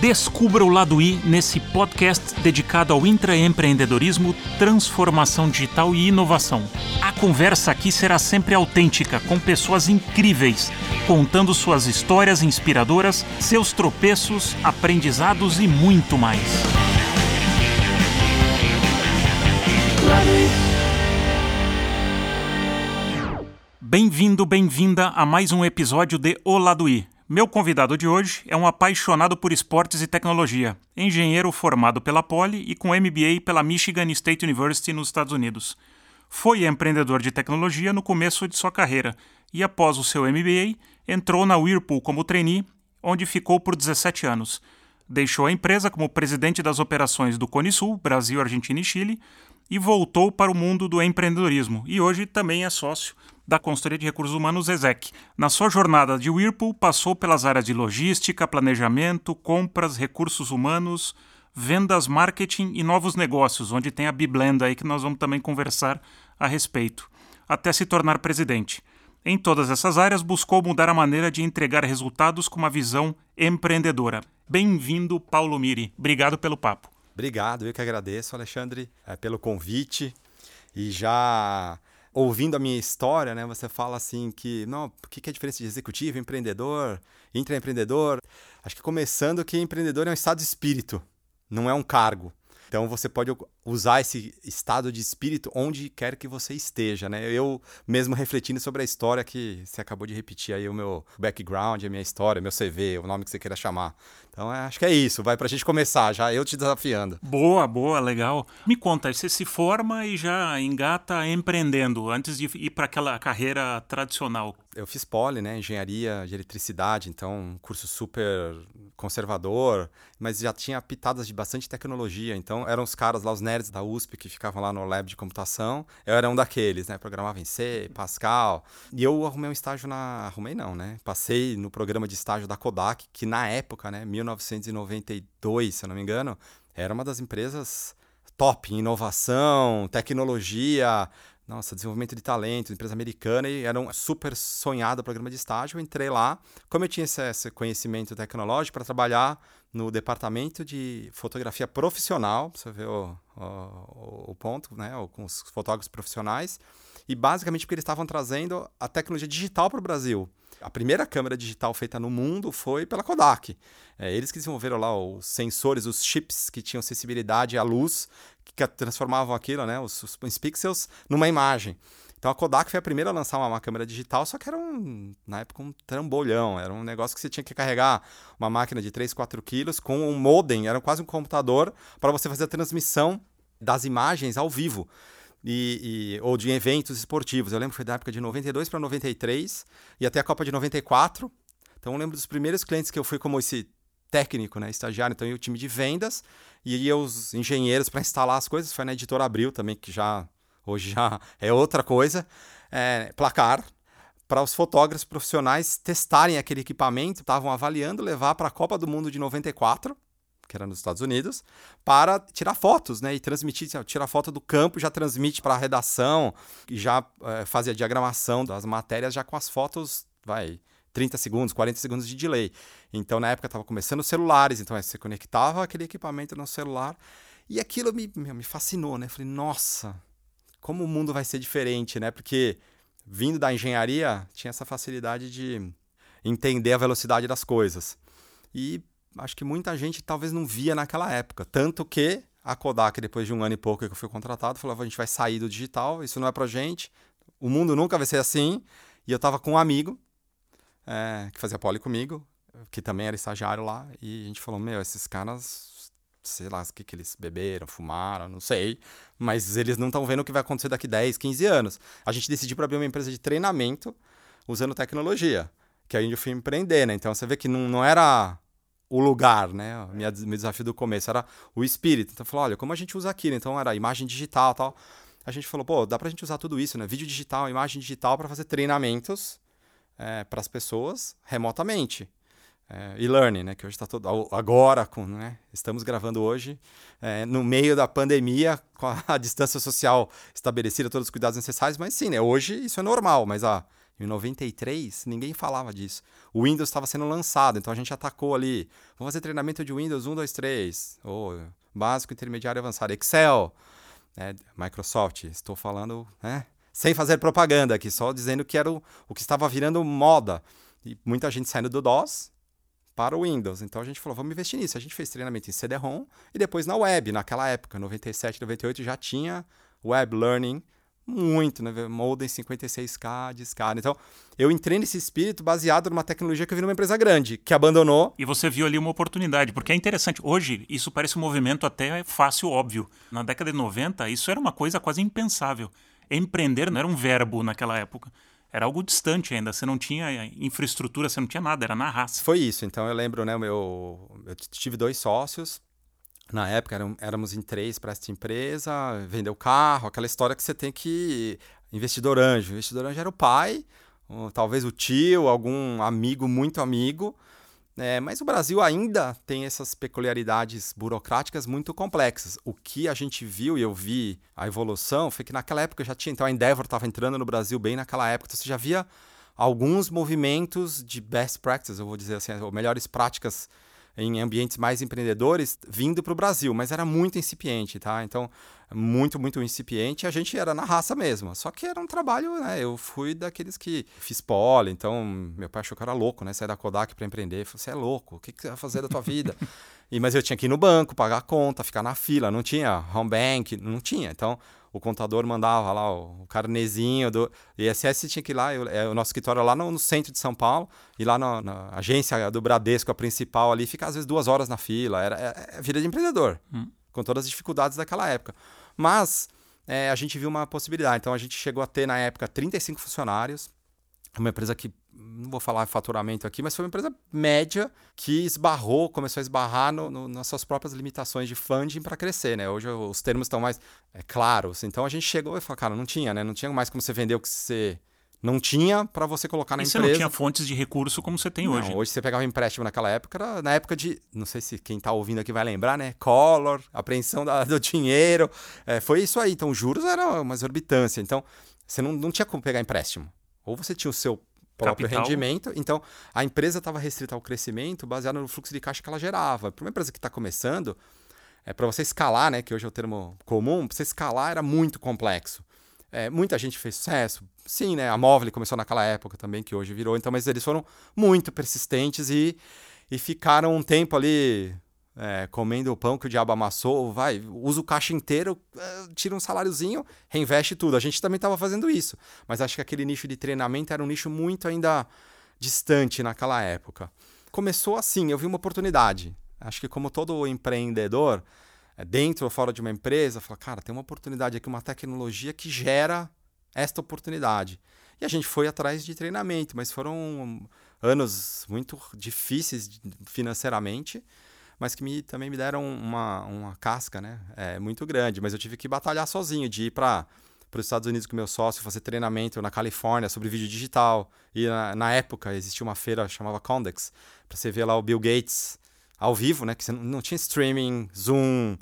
Descubra o lado I nesse podcast dedicado ao intraempreendedorismo, transformação digital e inovação. A conversa aqui será sempre autêntica, com pessoas incríveis, contando suas histórias inspiradoras, seus tropeços, aprendizados e muito mais. Bem-vindo, bem-vinda a mais um episódio de O Lado I. Meu convidado de hoje é um apaixonado por esportes e tecnologia, engenheiro formado pela Poli e com MBA pela Michigan State University nos Estados Unidos. Foi empreendedor de tecnologia no começo de sua carreira e, após o seu MBA, entrou na Whirlpool como trainee, onde ficou por 17 anos. Deixou a empresa como presidente das operações do Cone Sul, Brasil, Argentina e Chile, e voltou para o mundo do empreendedorismo, e hoje também é sócio da consultoria de recursos humanos ESEC. Na sua jornada de Whirlpool, passou pelas áreas de logística, planejamento, compras, recursos humanos, vendas, marketing e novos negócios, onde tem a Biblenda aí que nós vamos também conversar a respeito, até se tornar presidente. Em todas essas áreas, buscou mudar a maneira de entregar resultados com uma visão empreendedora. Bem-vindo, Paulo Miri. Obrigado pelo papo. Obrigado, eu que agradeço, Alexandre, é, pelo convite. E já ouvindo a minha história, né, você fala assim que, não, o que é a diferença de executivo, empreendedor, intraempreendedor? Acho que começando que empreendedor é um estado de espírito, não é um cargo. Então você pode usar esse estado de espírito onde quer que você esteja, né? Eu mesmo refletindo sobre a história que você acabou de repetir aí o meu background, a minha história, meu CV, o nome que você queira chamar. Então é, acho que é isso, vai pra gente começar já, eu te desafiando. Boa, boa, legal. Me conta, você se forma e já engata empreendendo antes de ir para aquela carreira tradicional. Eu fiz poli, né, engenharia de eletricidade, então um curso super conservador, mas já tinha pitadas de bastante tecnologia, então eram os caras lá, os nerds da USP que ficavam lá no lab de computação, eu era um daqueles, né, programava em C, Pascal, e eu arrumei um estágio na... arrumei não, né, passei no programa de estágio da Kodak, que na época, né, 1992, se eu não me engano, era uma das empresas top em inovação, tecnologia, nossa, desenvolvimento de talento, empresa americana, e era um super sonhado programa de estágio. Eu entrei lá, como eu tinha esse conhecimento tecnológico, para trabalhar no departamento de fotografia profissional, você vê o, o, o ponto, né, com os fotógrafos profissionais, e basicamente porque eles estavam trazendo a tecnologia digital para o Brasil. A primeira câmera digital feita no mundo foi pela Kodak. É, eles que desenvolveram lá os sensores, os chips que tinham sensibilidade à luz, que transformavam aquilo, né, os, os pixels, numa imagem. Então a Kodak foi a primeira a lançar uma, uma, câmera digital, só que era um, na época um trambolhão, era um negócio que você tinha que carregar uma máquina de 3, 4 quilos com um modem, era quase um computador para você fazer a transmissão das imagens ao vivo e, e, ou de eventos esportivos. Eu lembro que foi da época de 92 para 93 e até a Copa de 94. Então eu lembro dos primeiros clientes que eu fui como esse técnico, né, estagiário, então eu o time de vendas e ia os engenheiros para instalar as coisas. Foi na editora Abril também, que já hoje já é outra coisa. É, placar para os fotógrafos profissionais testarem aquele equipamento, estavam avaliando levar para a Copa do Mundo de 94 que era nos Estados Unidos, para tirar fotos, né? E transmitir, tirar foto do campo, já transmite para a redação, e já é, fazia a diagramação das matérias já com as fotos, vai, 30 segundos, 40 segundos de delay. Então, na época, estava começando celulares, então você conectava aquele equipamento no celular, e aquilo me, me fascinou, né? Falei, nossa, como o mundo vai ser diferente, né? Porque vindo da engenharia, tinha essa facilidade de entender a velocidade das coisas. E acho que muita gente talvez não via naquela época. Tanto que a Kodak, depois de um ano e pouco que eu fui contratado, falou: a gente vai sair do digital, isso não é pra gente, o mundo nunca vai ser assim. E eu tava com um amigo é, que fazia poli comigo, que também era estagiário lá, e a gente falou: Meu, esses caras, sei lá o que, que eles beberam, fumaram, não sei, mas eles não estão vendo o que vai acontecer daqui 10, 15 anos. A gente decidiu para abrir uma empresa de treinamento usando tecnologia, que aí eu fui empreender, né? Então você vê que não, não era o lugar, né? O meu desafio do começo era o espírito. Então, falou, olha, como a gente usa aquilo? Então, era imagem digital tal. A gente falou, pô, dá pra gente usar tudo isso, né? Vídeo digital, imagem digital para fazer treinamentos é, para as pessoas remotamente. É, e-learning, né? Que hoje está todo... Agora, com, né? Estamos gravando hoje, é, no meio da pandemia, com a, a, distância social estabelecida, todos os cuidados necessários, mas sim, né? Hoje isso é normal, mas há Em 93, ninguém falava disso. O Windows estava sendo lançado, então a gente atacou ali. Vamos fazer treinamento de Windows 1, 2, 3. Ou básico, intermediário avançado. Excel, né? Microsoft. Estou falando né? sem fazer propaganda aqui, só dizendo que era o, o que estava virando moda. E muita gente saindo do DOS para o Windows. Então a gente falou, vamos investir nisso. A gente fez treinamento em CD-ROM e depois na web. Naquela época, 97, 98, já tinha web learning muito, né? Modem 56K de escada. Então, eu entrei nesse espírito baseado numa tecnologia que eu vi numa empresa grande, que abandonou. E você viu ali uma oportunidade, porque é interessante. Hoje, isso parece um movimento até fácil, óbvio. Na década de 90, isso era uma coisa quase impensável. Empreender não era um verbo naquela época. Era algo distante ainda. Você não tinha infraestrutura, você não tinha nada, era na raça. Foi isso. Então, eu lembro, né? Meu, eu tive dois sócios na época éramos em três para esta empresa, vendeu carro, aquela história que você tem que. Investidor anjo. Investidor anjo era o pai, ou, talvez o tio, algum amigo, muito amigo. É, mas o Brasil ainda tem essas peculiaridades burocráticas muito complexas. O que a gente viu e eu vi a evolução foi que naquela época já tinha. Então a Endeavor estava entrando no Brasil bem naquela época. Então você já via alguns movimentos de best practices, eu vou dizer assim, ou melhores práticas em ambientes mais empreendedores vindo para o Brasil, mas era muito incipiente, tá? Então, muito, muito incipiente. A gente era na raça mesmo. Só que era um trabalho, né? Eu fui daqueles que fiz pole, então meu pai achou que eu era louco, né? Sair da Kodak para empreender. Falei, você é louco, o que, que você vai fazer da tua vida? e, mas eu tinha que ir no banco, pagar a conta, ficar na fila. Não tinha home bank, não tinha. Então, o contador mandava lá o, carnezinho do ISS, tinha que ir lá, eu, é, o nosso escritório é lá no, no, centro de São Paulo, e lá na, na, agência do Bradesco, a principal ali, fica às vezes duas horas na fila, era é, é vida de empreendedor, hum. com todas as dificuldades daquela época. Mas é, a gente viu uma possibilidade, então a gente chegou a ter na época 35 funcionários, uma empresa que não vou falar faturamento aqui, mas foi uma empresa média que esbarrou, começou a esbarrar no, no, nas suas próprias limitações de funding para crescer, né? Hoje os termos estão mais é, claros. Então a gente chegou e falou, cara, não tinha, né? Não tinha mais como você vender o que você não tinha para você colocar na e empresa. você não tinha fontes de recurso como você tem não, hoje. Hoje você pegava um empréstimo naquela época, era na época de, não sei se quem está ouvindo aqui vai lembrar, né? Collor, apreensão da, do dinheiro. É, foi isso aí. Então, juros era uma exorbitância. Então, você não, não tinha como pegar empréstimo. Ou você tinha o seu próprio Capital. rendimento. Então, a empresa estava restrita ao crescimento baseado no fluxo de caixa que ela gerava. Para uma empresa que está começando, é para você escalar, né, que hoje é o termo comum, para você escalar era muito complexo. É, muita gente fez sucesso. Sim, né? A Móvel começou naquela época também, que hoje virou. Então, mas eles foram muito persistentes e, e ficaram um tempo ali é, comendo o pão que o diabo amassou, vai, usa o caixa inteiro, é, tira um saláriozinho, reinveste tudo. A gente também estava fazendo isso, mas acho que aquele nicho de treinamento era um nicho muito ainda distante naquela época. Começou assim, eu vi uma oportunidade. Acho que como todo empreendedor, é, dentro ou fora de uma empresa, fala, cara, tem uma oportunidade aqui, uma tecnologia que gera esta oportunidade. E a gente foi atrás de treinamento, mas foram anos muito difíceis financeiramente mas que me, também me deram uma, uma casca né? É, muito grande. Mas eu tive que batalhar sozinho, de ir para os Estados Unidos com meu sócio, fazer treinamento na Califórnia sobre vídeo digital. E na, na época existia uma feira chamava Condex, para você ver lá o Bill Gates ao vivo, né? Que você não, não tinha streaming, Zoom,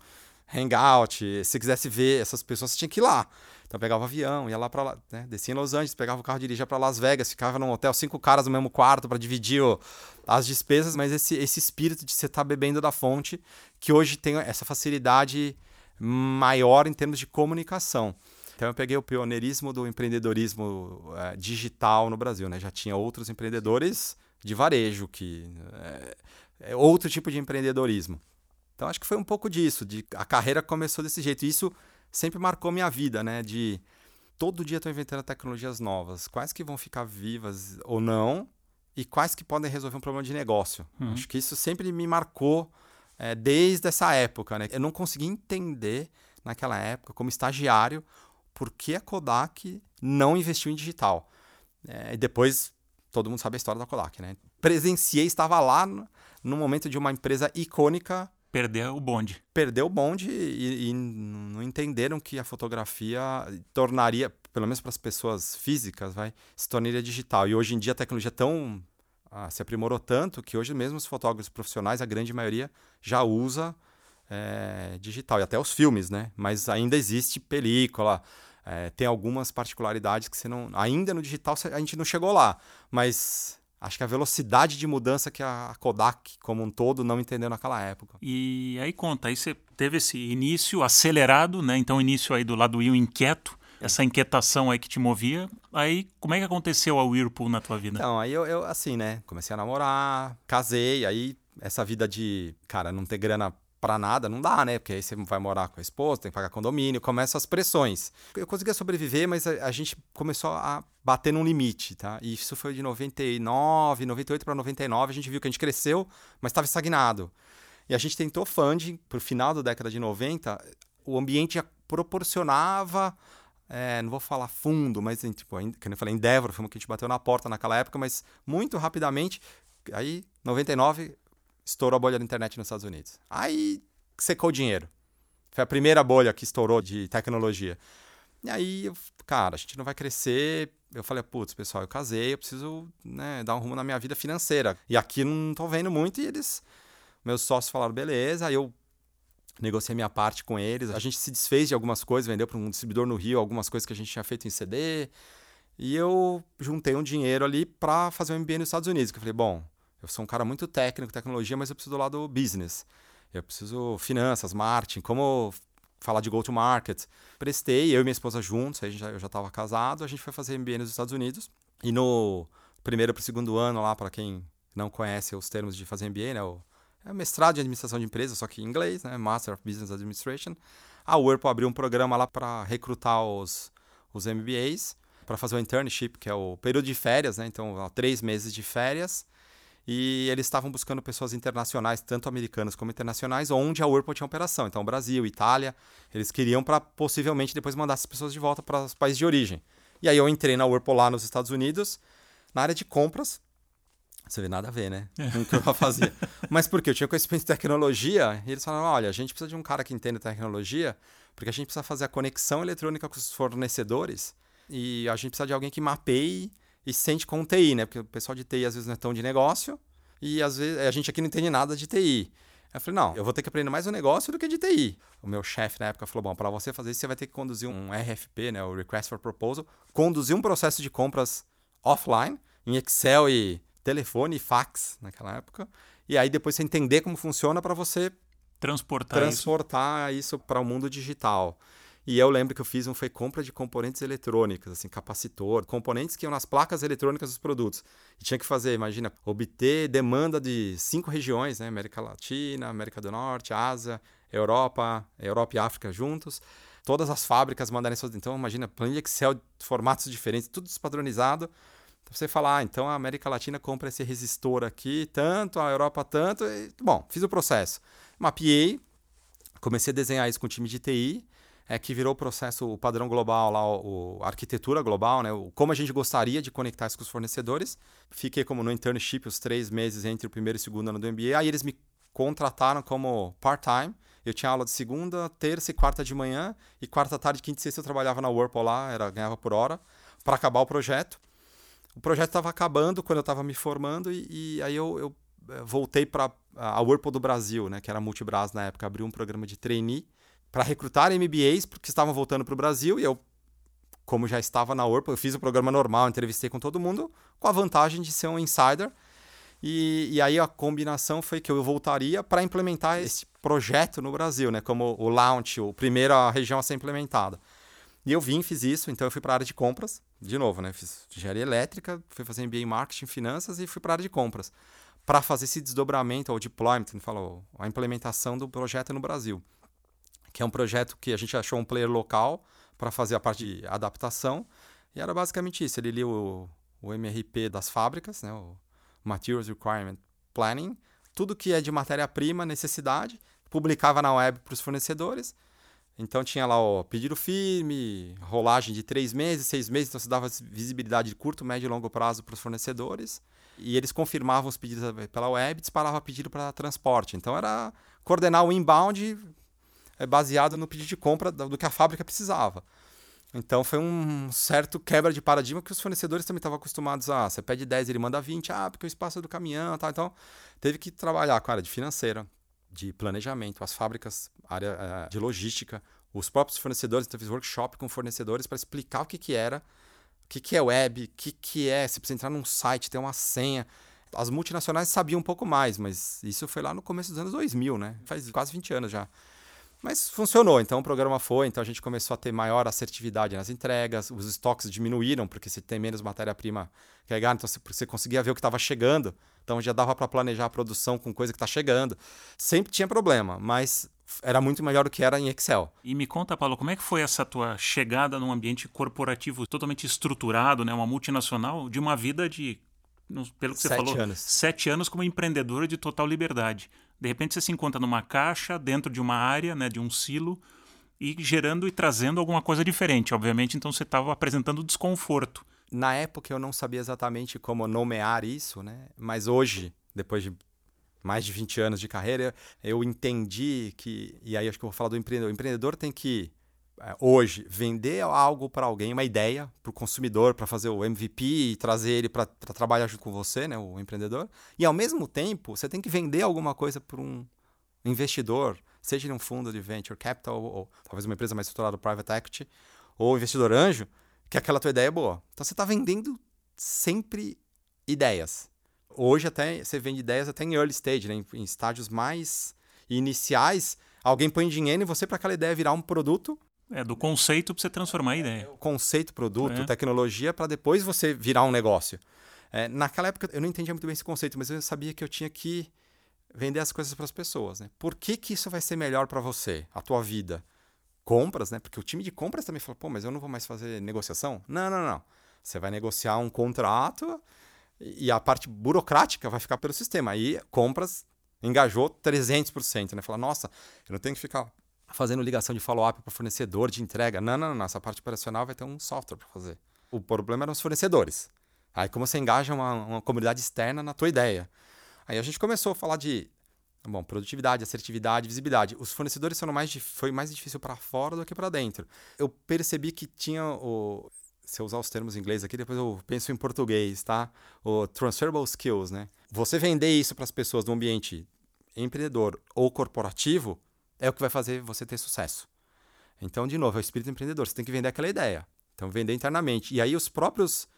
Hangout. Se quisesse ver essas pessoas, você tinha que ir lá. Então pegava avião, ia lá para lá, né? descia em Los Angeles, pegava o carro, dirigia para Las Vegas, ficava num hotel, cinco caras no mesmo quarto para dividir o, as despesas, mas esse, esse espírito de você estar tá bebendo da fonte, que hoje tem essa facilidade maior em termos de comunicação. Então eu peguei o pioneirismo do empreendedorismo é, digital no Brasil, né? Já tinha outros empreendedores de varejo que é, é outro tipo de empreendedorismo. Então acho que foi um pouco disso, de a carreira começou desse jeito. Isso sempre marcou minha vida, né? De todo dia estou inventando tecnologias novas, quais que vão ficar vivas ou não, e quais que podem resolver um problema de negócio. Uhum. Acho que isso sempre me marcou é, desde essa época, né? Eu não consegui entender naquela época, como estagiário, por que a Kodak não investiu em digital. É, e depois todo mundo sabe a história da Kodak, né? Presenciei, estava lá no, no momento de uma empresa icônica Perdeu o bonde. Perdeu o bonde e, e não entenderam que a fotografia tornaria, pelo menos para as pessoas físicas, vai, se tornaria digital. E hoje em dia a tecnologia é tão ah, se aprimorou tanto que hoje mesmo os fotógrafos profissionais, a grande maioria, já usa é, digital. E até os filmes, né? Mas ainda existe película, É, tem algumas particularidades que você não. Ainda no digital a gente não chegou lá, mas acho que a velocidade de mudança que a Kodak como um todo não entendeu naquela época. E aí conta, aí você teve esse início acelerado, né? Então início aí do lado Will inquieto, essa inquietação aí que te movia. Aí como é que aconteceu a Whirlpool na tua vida? Então, aí eu, eu assim, né, comecei a namorar, casei, aí essa vida de, cara, não ter grana para nada, não dá, né? Porque aí você vai morar com a esposa, tem que pagar condomínio, começam as pressões. Eu conseguia sobreviver, mas a, a gente começou a bater num limite, tá? E isso foi de 99, 98 para 99, a gente viu que a gente cresceu, mas estava estagnado. E a gente tentou funding pro final da década de 90, o ambiente já proporcionava é, não vou falar fundo, mas tipo, como eu falei, Endeavor foi uma que a gente bateu na porta naquela época, mas muito rapidamente, aí 99 estourou a bolha da internet nos Estados Unidos. Aí secou o dinheiro. Foi a primeira bolha que estourou de tecnologia. E aí, cara, a gente não vai crescer. Eu falei, putz, pessoal, eu casei, eu preciso né, dar um rumo na minha vida financeira. E aqui não tô vendo muito. E eles, meus sócios falaram, beleza. Aí eu negociei minha parte com eles. A gente se desfez de algumas coisas, vendeu para um distribuidor no Rio algumas coisas que a gente tinha feito em CD. E eu juntei um dinheiro ali para fazer um MBA nos Estados Unidos. Que eu falei, bom, eu sou um cara muito técnico, tecnologia, mas eu preciso do lado business. Eu preciso finanças, marketing, como falar de go-to-market. Prestei, eu e minha esposa juntos, aí eu já estava casado, a gente foi fazer MBA nos Estados Unidos. E no primeiro para o segundo ano lá, para quem não conhece os termos de fazer MBA, né? É mestrado em administração de empresas, só que em inglês, né? Master of Business Administration. A Whirlpool abriu um programa lá para recrutar os, os MBAs, para fazer o internship, que é o período de férias, né? Então, três meses de férias e eles estavam buscando pessoas internacionais, tanto americanas como internacionais, onde a Whirlpool tinha operação. Então, Brasil, Itália, eles queriam para possivelmente depois mandar essas pessoas de volta para os países de origem. E aí eu entrei na Whirlpool lá nos Estados Unidos, na área de compras. Você vê nada a ver, né? Com o que eu fazia. Mas por quê? Eu tinha conhecimento de tecnologia e eles falaram: olha, a gente precisa de um cara que entenda tecnologia, porque a gente precisa fazer a conexão eletrônica com os fornecedores e a gente precisa de alguém que mapeie e sente com TI, né? Porque o pessoal de TI às vezes não é tão de negócio e às vezes a gente aqui não entende nada de TI. Eu falei, não, eu vou ter que aprender mais o negócio do que de TI. O meu chefe na época falou, bom, para você fazer isso, você vai ter que conduzir um RFP, né, o Request for Proposal, conduzir um processo de compras offline, em Excel e telefone e fax naquela época, e aí depois você entender como funciona para você transportar, transportar isso, isso para o mundo digital. E eu lembro que eu fiz um foi compra de componentes eletrônicos, assim, capacitor, componentes que iam nas placas eletrônicas dos produtos. E tinha que fazer, imagina, obter demanda de cinco regiões, né? América Latina, América do Norte, Ásia, Europa, Europa e África juntos. Todas as fábricas mandarem suas. Então, imagina, planilha Excel, formatos diferentes, tudo despadronizado. Então, você falar, ah, então a América Latina compra esse resistor aqui, tanto, a Europa tanto. E, bom, fiz o processo. Mapeei, comecei a desenhar isso com o time de TI é que virou o processo, o padrão global lá, o, a arquitetura global, né? O, como a gente gostaria de conectar isso com os fornecedores. Fiquei como no internship os três meses entre o primeiro e o segundo ano do MBA. Aí eles me contrataram como part-time. Eu tinha aula de segunda, terça e quarta de manhã. E quarta tarde, quinta e sexta eu trabalhava na Whirlpool lá, era, ganhava por hora, para acabar o projeto. O projeto estava acabando quando eu estava me formando e, e aí eu, eu eh, voltei para a Whirlpool do Brasil, né, que era Multibras na época, abriu um programa de trainee para recrutar MBAs porque estavam voltando para o Brasil e eu, como já estava na Orpa, eu fiz o programa normal, entrevistei com todo mundo, com a vantagem de ser um insider. E, e aí a combinação foi que eu voltaria para implementar esse projeto no Brasil, né? Como o launch, a primeira região a ser implementada. E eu vim, fiz isso, então eu fui para a área de compras, de novo, né? Fiz engenharia elétrica, fui fazer MBA em marketing, finanças e fui para a área de compras para fazer esse desdobramento ou deployment, falou, a implementação do projeto no Brasil que é um projeto que a gente achou um player local para fazer a parte de adaptação. E era basicamente isso. Ele lia o, o MRP das fábricas, né, o Materials Requirement Planning, tudo que é de matéria-prima, necessidade, publicava na web para os fornecedores. Então tinha lá o pedido firme, rolagem de três meses, seis meses, então se dava visibilidade de curto, médio e longo prazo para os fornecedores. E eles confirmavam os pedidos pela web, disparava pedido para transporte. Então era coordenar o inbound baseado no pedido de compra do que a fábrica precisava. Então foi um certo quebra de paradigma que os fornecedores também estavam acostumados a. Você pede 10, ele manda 20, ah, porque o espaço é do caminhão tal. Então teve que trabalhar com a área de financeira, de planejamento, as fábricas, área eh, de logística, os próprios fornecedores, então fiz workshop com fornecedores para explicar o que, que era, o que, que é web, o que, que é, se precisa entrar num site, ter uma senha. As multinacionais sabiam um pouco mais, mas isso foi lá no começo dos anos 2000, né? Faz quase 20 anos já. Mas funcionou, então o programa foi, então a gente começou a ter maior assertividade nas entregas, os estoques diminuíram, porque você tem menos matéria-prima carregada, então você, você conseguia ver o que estava chegando, então já dava para planejar a produção com coisa que está chegando. Sempre tinha problema, mas era muito melhor do que era em Excel. E me conta, Paulo, como é que foi essa tua chegada num ambiente corporativo totalmente estruturado, né, uma multinacional, de uma vida de, pelo que você sete falou, anos. sete anos como empreendedora de total liberdade. De repente você se encontra numa caixa, dentro de uma área, né, de um silo, e gerando e trazendo alguma coisa diferente. Obviamente, então você estava apresentando desconforto. Na época eu não sabia exatamente como nomear isso, né? Mas hoje, depois de mais de 20 anos de carreira, eu entendi que. E aí acho que eu vou falar do empreendedor. O empreendedor tem que, hoje, vender algo para alguém, uma ideia para o consumidor, para fazer o MVP e trazer ele para trabalhar junto com você, né, o empreendedor. E ao mesmo tempo, você tem que vender alguma coisa para um investidor, seja em um fundo de venture capital, ou, ou talvez uma empresa mais estruturada, private equity, ou investidor anjo, que aquela tua ideia é boa. Então você está vendendo sempre ideias. Hoje até você vende ideias até em early stage, né? em, em estágios mais iniciais. Alguém põe dinheiro em você para aquela ideia virar um produto. É, do conceito para você transformar a ideia. Conceito, produto, É. tecnologia, para depois você virar um negócio. É, naquela época eu não entendia muito bem esse conceito, mas eu sabia que eu tinha que vender as coisas para as pessoas. Né? Por que, que isso vai ser melhor para você, a tua vida? Compras, né? Porque o time de compras também falou, pô, mas eu não vou mais fazer negociação? Não, não, não. Você vai negociar um contrato e a parte burocrática vai ficar pelo sistema. Aí compras engajou 300%, né? Fala, nossa, eu não tenho que ficar fazendo ligação de follow-up para fornecedor de entrega. Não, não, não, essa parte operacional vai ter um software para fazer. O problema eram os fornecedores. Aí como você engaja uma, uma comunidade externa na tua ideia. Aí a gente começou a falar de bom, produtividade, assertividade, visibilidade. Os fornecedores foram mais, foi mais difícil para fora do que para dentro. Eu percebi que tinha o se eu usar os termos em inglês aqui, depois eu penso em português, tá? O transferable skills, né? Você vender isso para as pessoas no ambiente empreendedor ou corporativo é o que vai fazer você ter sucesso. Então, de novo, é o espírito empreendedor. Você tem que vender aquela ideia. Então, vender internamente. E aí, os próprios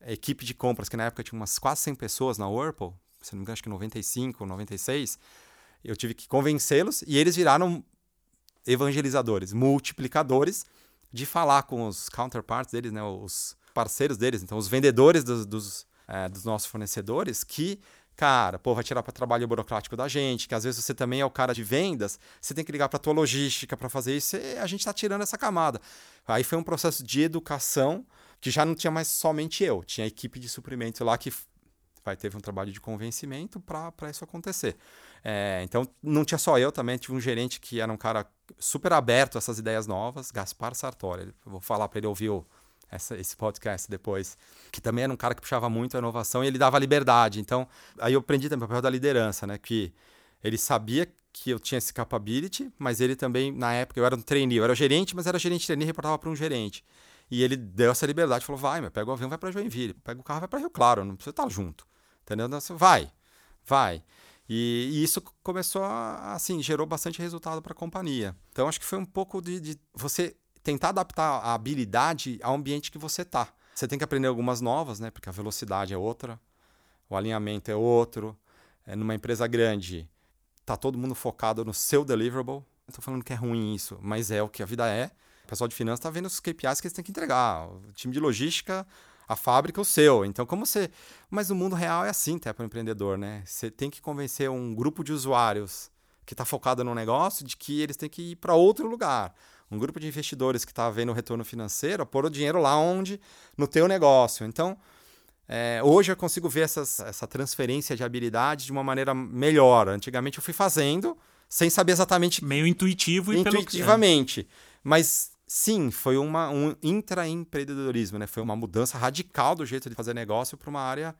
a equipe de compras, que na época tinha umas quase 100 pessoas na Whirlpool, se não me engano, acho que 95, 96, eu tive que convencê-los e eles viraram evangelizadores, multiplicadores de falar com os counterparts deles, né, os parceiros deles, então os vendedores dos, dos, é, dos nossos fornecedores, que, cara, pô, vai tirar para trabalho burocrático da gente, que às vezes você também é o cara de vendas, você tem que ligar para tua logística para fazer isso, e a gente está tirando essa camada. Aí foi um processo de educação que já não tinha mais somente eu, tinha a equipe de suprimento lá que vai teve um trabalho de convencimento para isso acontecer. É, então, não tinha só eu também, tive um gerente que era um cara super aberto a essas ideias novas, Gaspar Sartori. Vou falar para ele ouvir o, essa, esse podcast depois, que também era um cara que puxava muito a inovação e ele dava liberdade. Então, aí eu aprendi também o papel da liderança, né? Que ele sabia que eu tinha esse capability, mas ele também, na época, eu era um trainee, eu era gerente, mas era gerente trainee, reportava para um gerente. E ele deu essa liberdade, falou: vai, meu, pega o avião, vai para Joinville, pega o carro, vai para Rio Claro, não precisa estar junto. Entendeu? Então, vai, vai. E, e, isso começou a, assim, gerou bastante resultado para a companhia. Então, acho que foi um pouco de, de, você tentar adaptar a habilidade ao ambiente que você está. Você tem que aprender algumas novas, né? Porque a velocidade é outra, o alinhamento é outro. É, numa empresa grande, tá todo mundo focado no seu deliverable. Não estou falando que é ruim isso, mas é o que a vida é. O pessoal de finanças está vendo os KPIs que eles têm que entregar. O time de logística a fábrica o seu. Então, como você. Mas o mundo real é assim, até para o empreendedor, né? Você tem que convencer um grupo de usuários que está focado no negócio de que eles têm que ir para outro lugar. Um grupo de investidores que está vendo o retorno financeiro, pôr o dinheiro lá onde? No teu negócio. Então, é, hoje eu consigo ver essas, essa transferência de habilidade de uma maneira melhor. Antigamente eu fui fazendo sem saber exatamente. Meio intuitivo e intuitivamente. Pelo... Mas sim, foi uma, um intraempreendedorismo, né? Foi uma mudança radical do jeito de fazer negócio para uma área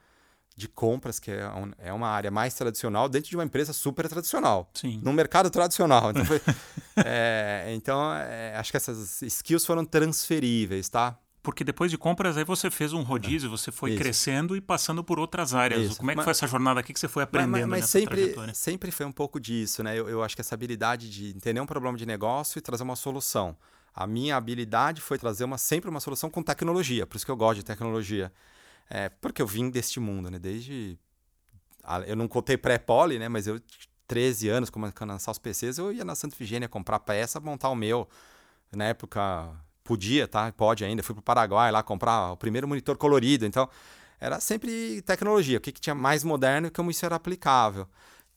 de compras, que é, um, é uma área mais tradicional, dentro de uma empresa super tradicional. Sim. Num mercado tradicional. Então, foi, é, então é, acho que essas skills foram transferíveis, tá? porque depois de compras aí você fez um rodízio, é. você foi Isso. crescendo e passando por outras áreas. Isso. Como é que mas, foi essa jornada aqui que você foi aprendendo mas, mas, mas sempre, sempre foi um pouco disso, né? Eu, eu acho que essa habilidade de entender um problema de negócio e trazer uma solução. A minha habilidade foi trazer uma, sempre uma solução com tecnologia, por isso que eu gosto de tecnologia. É, porque eu vim deste mundo, né? Desde. Eu não contei pré-poli, né? Mas eu, 13 anos, começando a lançar os PCs, eu ia na Santa Efigênia comprar peça, montar o meu. Na época, podia, tá? Pode ainda. Fui para o Paraguai lá comprar o primeiro monitor colorido. Então, era sempre tecnologia. O que, que tinha mais moderno e como isso era aplicável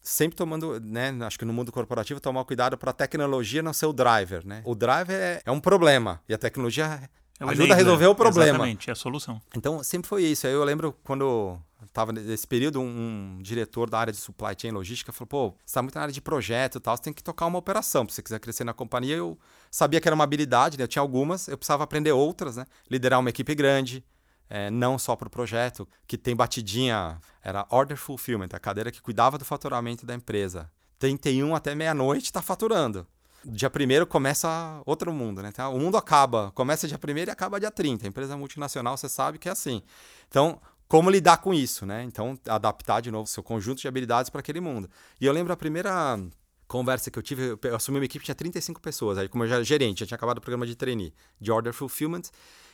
sempre tomando, né, acho que no mundo corporativo, tomar cuidado para a tecnologia não ser o driver, né? O driver é, é um problema e a tecnologia é ajuda a resolver o problema. Exatamente, é a solução. Então, sempre foi isso. Aí eu lembro quando estava nesse período, um, um, diretor da área de supply chain logística falou: pô, você está muito na área de projeto e tal, você tem que tocar uma operação. Se você quiser crescer na companhia, eu sabia que era uma habilidade, né? eu tinha algumas, eu precisava aprender outras, né? Liderar uma equipe grande, é, não só para o projeto, que tem batidinha, era Order Fulfillment, a cadeira que cuidava do faturamento da empresa. 31 até meia-noite está faturando. Dia 1 começa outro mundo, né? Então, o mundo acaba, começa dia 1 e acaba dia 30. A empresa multinacional, você sabe que é assim. Então, como lidar com isso, né? Então, adaptar de novo seu conjunto de habilidades para aquele mundo. E eu lembro a primeira conversa que eu tive, eu assumi uma equipe, tinha 35 pessoas, aí como eu já gerente, já tinha acabado o programa de trainee, de Order Fulfillment,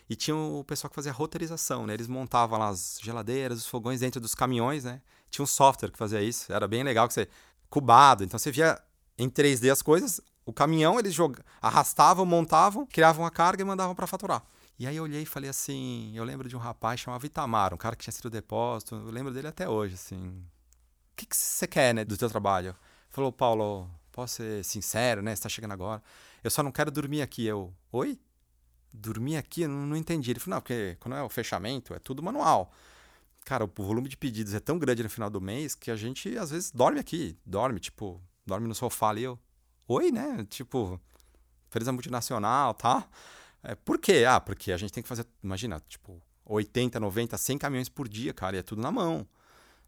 e tinha o pessoal que fazia roteirização, né? Eles montavam lá as geladeiras, os fogões dentro dos caminhões, né? Tinha um software que fazia isso, era bem legal que você cubado, então você via em 3D as coisas, o caminhão eles jog... arrastavam, montavam, criavam a carga e mandavam para faturar. E aí eu olhei e falei assim, eu lembro de um rapaz chamado Itamar, um cara que tinha sido depósito, eu lembro dele até hoje, assim. O que, que você quer, né, do teu trabalho? Falou, Paulo, posso ser sincero, né, você tá chegando agora. Eu só não quero dormir aqui. Eu, oi? dormir aqui, eu não, não entendi. Ele falou, não, porque quando é o fechamento, é tudo manual. Cara, o volume de pedidos é tão grande no final do mês que a gente, às vezes, dorme aqui. Dorme, tipo, dorme no sofá ali. Eu, oi, né? Tipo, empresa multinacional, tá? É, por quê? Ah, porque a gente tem que fazer, imagina, tipo, 80, 90, 100 caminhões por dia, cara, e é tudo na mão.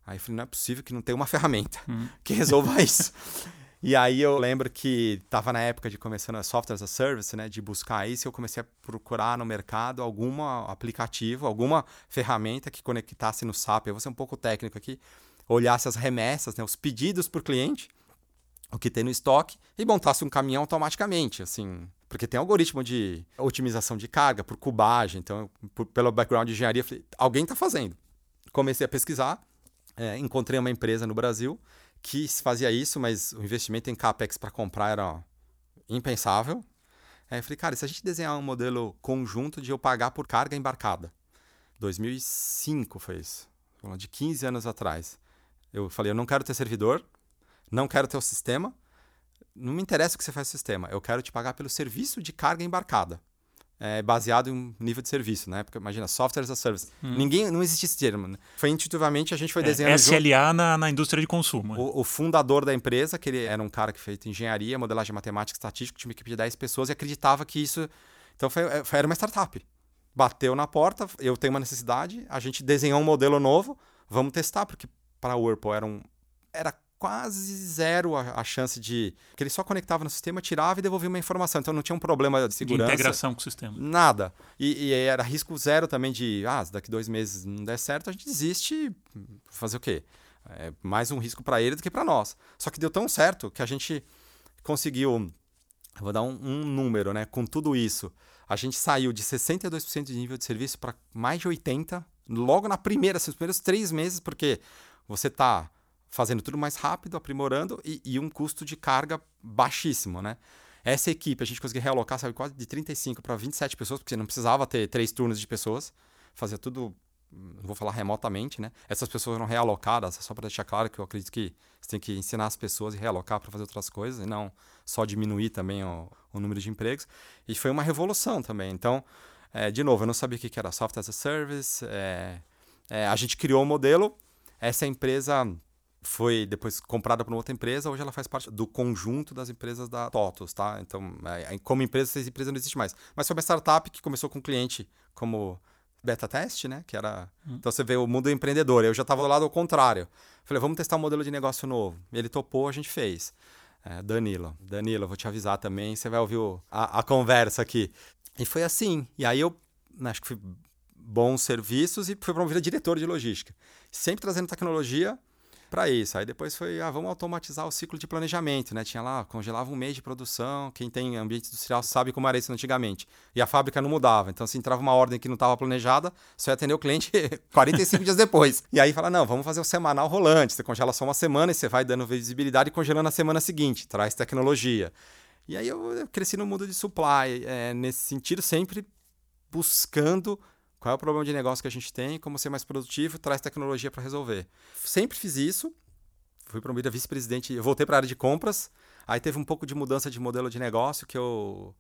Aí eu falei, não é possível que não tenha uma ferramenta hum. que resolva isso. E aí eu lembro que estava na época de começando a software as a service, né, de buscar isso, eu comecei a procurar no mercado algum aplicativo, alguma ferramenta que conectasse no SAP. Eu vou ser um pouco técnico aqui, olhasse as remessas, né, os pedidos por cliente, o que tem no estoque e montasse um caminhão automaticamente, assim, porque tem algoritmo de otimização de carga por cubagem, então, por, pelo background de engenharia, falei, alguém está fazendo. Comecei a pesquisar, é, encontrei uma empresa no Brasil que fazia isso, mas o investimento em capex para comprar era impensável. Aí eu falei, cara, se a gente desenhar um modelo conjunto de eu pagar por carga embarcada? 2005 foi isso, de 15 anos atrás. Eu falei, eu não quero ter servidor, não quero ter o sistema, não me interessa o que você faz no sistema, eu quero te pagar pelo serviço de carga embarcada é, baseado em nível de serviço, né? Porque imagina, software as a service. Hum. Ninguém, não existia esse termo. Né? Foi intuitivamente a gente foi é, desenhando. SLA na, na indústria de consumo. O, o, fundador da empresa, que ele era um cara que fez engenharia, modelagem matemática, estatística, tinha uma equipe de 10 pessoas e acreditava que isso. Então foi, é, foi, era uma startup. Bateu na porta, eu tenho uma necessidade, a gente desenhou um modelo novo, vamos testar, porque para o Whirlpool era um. Era quase zero a, a, chance de. que ele só conectava no sistema, tirava e devolvia uma informação. Então não tinha um problema de segurança. De integração com o sistema. Nada. E, e era risco zero também de. Ah, se daqui dois meses não der certo, a gente desiste. Fazer o quê? É mais um risco para ele do que para nós. Só que deu tão certo que a gente conseguiu. Vou dar um, um número, né? Com tudo isso, a gente saiu de 62% de nível de serviço para mais de 80% logo na primeira, assim, os primeiros três meses, porque você está fazendo tudo mais rápido, aprimorando e, e, um custo de carga baixíssimo, né? Essa equipe a gente conseguiu realocar, sabe, quase de 35 para 27 pessoas, porque não precisava ter três turnos de pessoas, fazia tudo, não vou falar remotamente, né? Essas pessoas foram realocadas, só para deixar claro que eu acredito que você tem que ensinar as pessoas e realocar para fazer outras coisas, e não só diminuir também o, o, número de empregos. E foi uma revolução também. Então, é, de novo, eu não sabia o que era software as a service, é, é, a gente criou o um modelo, essa empresa foi depois comprada por uma outra empresa, hoje ela faz parte do conjunto das empresas da TOTOS, tá? Então, é, como empresa, essa empresa não existe mais. Mas foi uma startup que começou com um cliente como beta teste, né? Que era. Hum. Então você vê o mundo empreendedor. Eu já estava do lado ao contrário. Falei, vamos testar um modelo de negócio novo. Ele topou, a gente fez. É, Danilo, Danilo, vou te avisar também, você vai ouvir o, a, a conversa aqui. E foi assim. E aí eu né, acho que fui bons serviços e fui promovido a diretor de logística. Sempre trazendo tecnologia para isso. Aí depois foi, ah, vamos automatizar o ciclo de planejamento, né? Tinha lá, congelava um mês de produção. Quem tem ambiente industrial sabe como era isso antigamente. E a fábrica não mudava. Então, se entrava uma ordem que não estava planejada, só ia atender o cliente 45 dias depois. E aí fala, não, vamos fazer o semanal rolante. Você congela só uma semana e você vai dando visibilidade e congelando na semana seguinte. Traz tecnologia. E aí eu cresci no mundo de supply, é, nesse sentido, sempre buscando qual é o problema de negócio que a gente tem, como ser mais produtivo, traz tecnologia para resolver. Sempre fiz isso. Fui promovido a vice-presidente, eu voltei para a área de compras. Aí teve um pouco de mudança de modelo de negócio que eu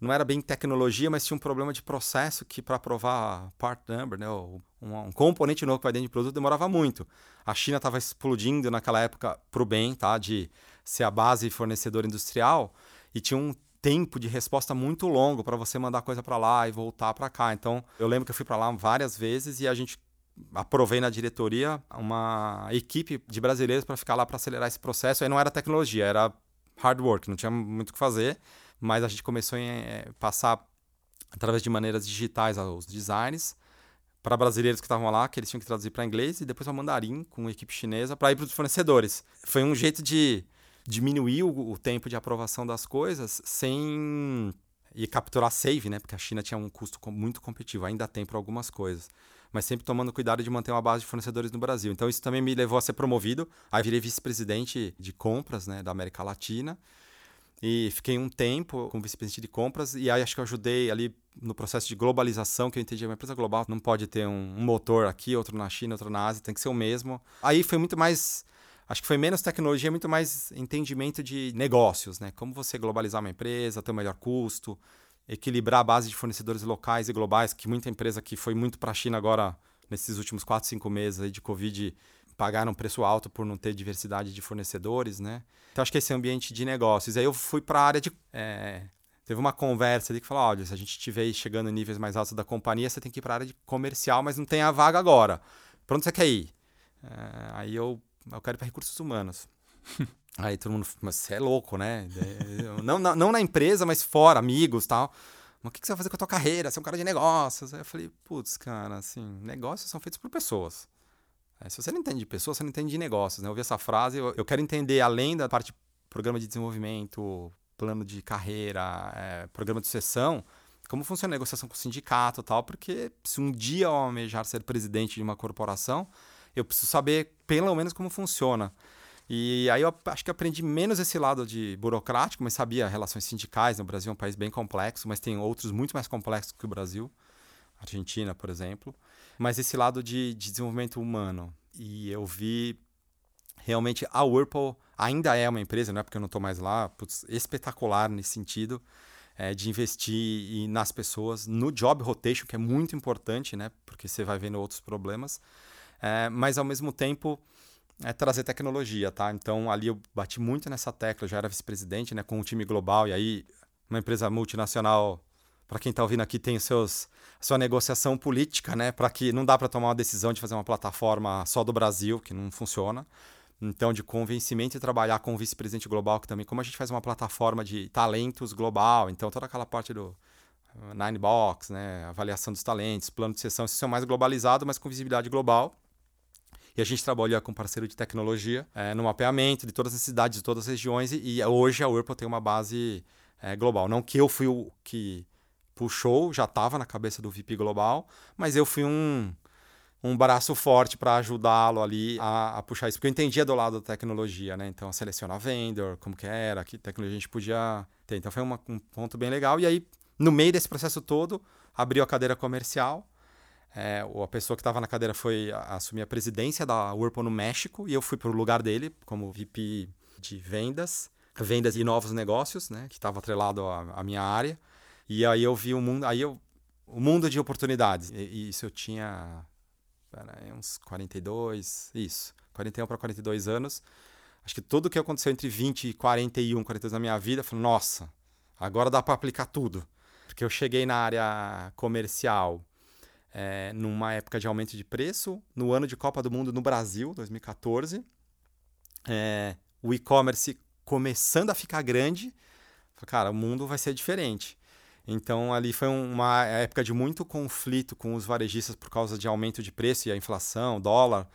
não era bem tecnologia, mas tinha um problema de processo que para aprovar part number, né, um, um, componente novo vai dentro de produto demorava muito. A China estava explodindo naquela época para o bem, tá, de ser a base fornecedor industrial e tinha um tempo de resposta muito longo para você mandar coisa para lá e voltar para cá. Então, eu lembro que eu fui para lá várias vezes e a gente aprovei na diretoria uma equipe de brasileiros para ficar lá para acelerar esse processo. Aí não era tecnologia, era hard work, não tinha muito o que fazer, mas a gente começou a é, passar através de maneiras digitais os designs para brasileiros que estavam lá, que eles tinham que traduzir para inglês e depois para mandarim com equipe chinesa para ir para os fornecedores. Foi um jeito de diminuir o, o tempo de aprovação das coisas sem e capturar save, né? Porque a China tinha um custo muito competitivo, ainda tem para algumas coisas. Mas sempre tomando cuidado de manter uma base de fornecedores no Brasil. Então isso também me levou a ser promovido. Aí virei vice-presidente de compras né, da América Latina. E fiquei um tempo como vice-presidente de compras. E aí acho que eu ajudei ali no processo de globalização, que eu entendi. Uma empresa global não pode ter um, um motor aqui, outro na China, outro na Ásia, tem que ser o mesmo. Aí foi muito mais acho que foi menos tecnologia, muito mais entendimento de negócios, né? Como você globalizar uma empresa, ter um melhor custo, equilibrar a base de fornecedores locais e globais, que muita empresa que foi muito para a China agora, nesses últimos 4, 5 meses aí de Covid, pagaram um preço alto por não ter diversidade de fornecedores, né? Então acho que esse ambiente de negócios. Aí eu fui para a área de. É, teve uma conversa ali que falou: olha, se a gente estiver chegando em níveis mais altos da companhia, você tem que ir para a área de comercial, mas não tem a vaga agora. Para onde você quer ir? É, aí eu eu quero ir para recursos humanos. Aí todo mundo, mas você é louco, né? não, não, não na empresa, mas fora, amigos tal. Mas o que você vai fazer com a tua carreira? Você é um cara de negócios. Aí eu falei, putz, cara, assim, negócios são feitos por pessoas. É, se você não entende de pessoas, você não entende de negócios, né? Eu ouvi essa frase, eu, eu quero entender além da parte programa de desenvolvimento, plano de carreira, é, programa de sucessão, como funciona a negociação com o sindicato tal, porque se um dia eu almejar ser presidente de uma corporação, eu preciso saber pelo menos como funciona. E aí eu acho que aprendi menos esse lado de burocrático, mas sabia relações sindicais. No Brasil é um país bem complexo, mas tem outros muito mais complexos que o Brasil. Argentina, por exemplo. Mas esse lado de, de desenvolvimento humano. E eu vi realmente a Whirlpool ainda é uma empresa, não é porque eu não estou mais lá, putz, espetacular nesse sentido. É, de investir nas pessoas, no job rotation, que é muito importante, né? Porque você vai vendo outros problemas é, mas ao mesmo tempo é trazer tecnologia, tá? Então ali eu bati muito nessa tecla, eu já era vice-presidente, né, com um time global e aí uma empresa multinacional, para quem está ouvindo aqui, tem os seus sua negociação política, né, para que não dá para tomar uma decisão de fazer uma plataforma só do Brasil, que não funciona. Então, de convencimento e trabalhar com o vice-presidente global, que também, como a gente faz uma plataforma de talentos global, então toda aquela parte do Nine Box, né, avaliação dos talentos, plano de sessão, isso é mais globalizado, mas com visibilidade global. E a gente trabalha com parceiro de tecnologia é, no mapeamento de todas as cidades, de todas as regiões. E, e hoje a Whirlpool tem uma base é, global. Não que eu fui o que puxou, já estava na cabeça do VP global, mas eu fui um, um braço forte para ajudá-lo ali a, a, puxar isso. Porque eu entendia do lado da tecnologia, né? Então, selecionar vendor, como que era, que tecnologia a gente podia ter. Então, foi uma, um ponto bem legal. E aí, no meio desse processo todo, abriu a cadeira comercial é, a pessoa que estava na cadeira foi assumir a presidência da Whirlpool no México e eu fui para o lugar dele como VP de vendas, vendas e novos negócios, né, que estava atrelado à, à, minha área. E aí eu vi o mundo, aí eu, o mundo de oportunidades. E, e isso eu tinha pera, uns 42, isso, 41 para 42 anos. Acho que tudo que aconteceu entre 20 e 41, 42 na minha vida, eu falei, nossa, agora dá para aplicar tudo. Porque eu cheguei na área comercial, é, numa época de aumento de preço, no ano de Copa do Mundo no Brasil, 2014. É, o e-commerce começando a ficar grande. Cara, o mundo vai ser diferente. Então ali foi uma época de muito conflito com os varejistas por causa de aumento de preço e a inflação, dólar.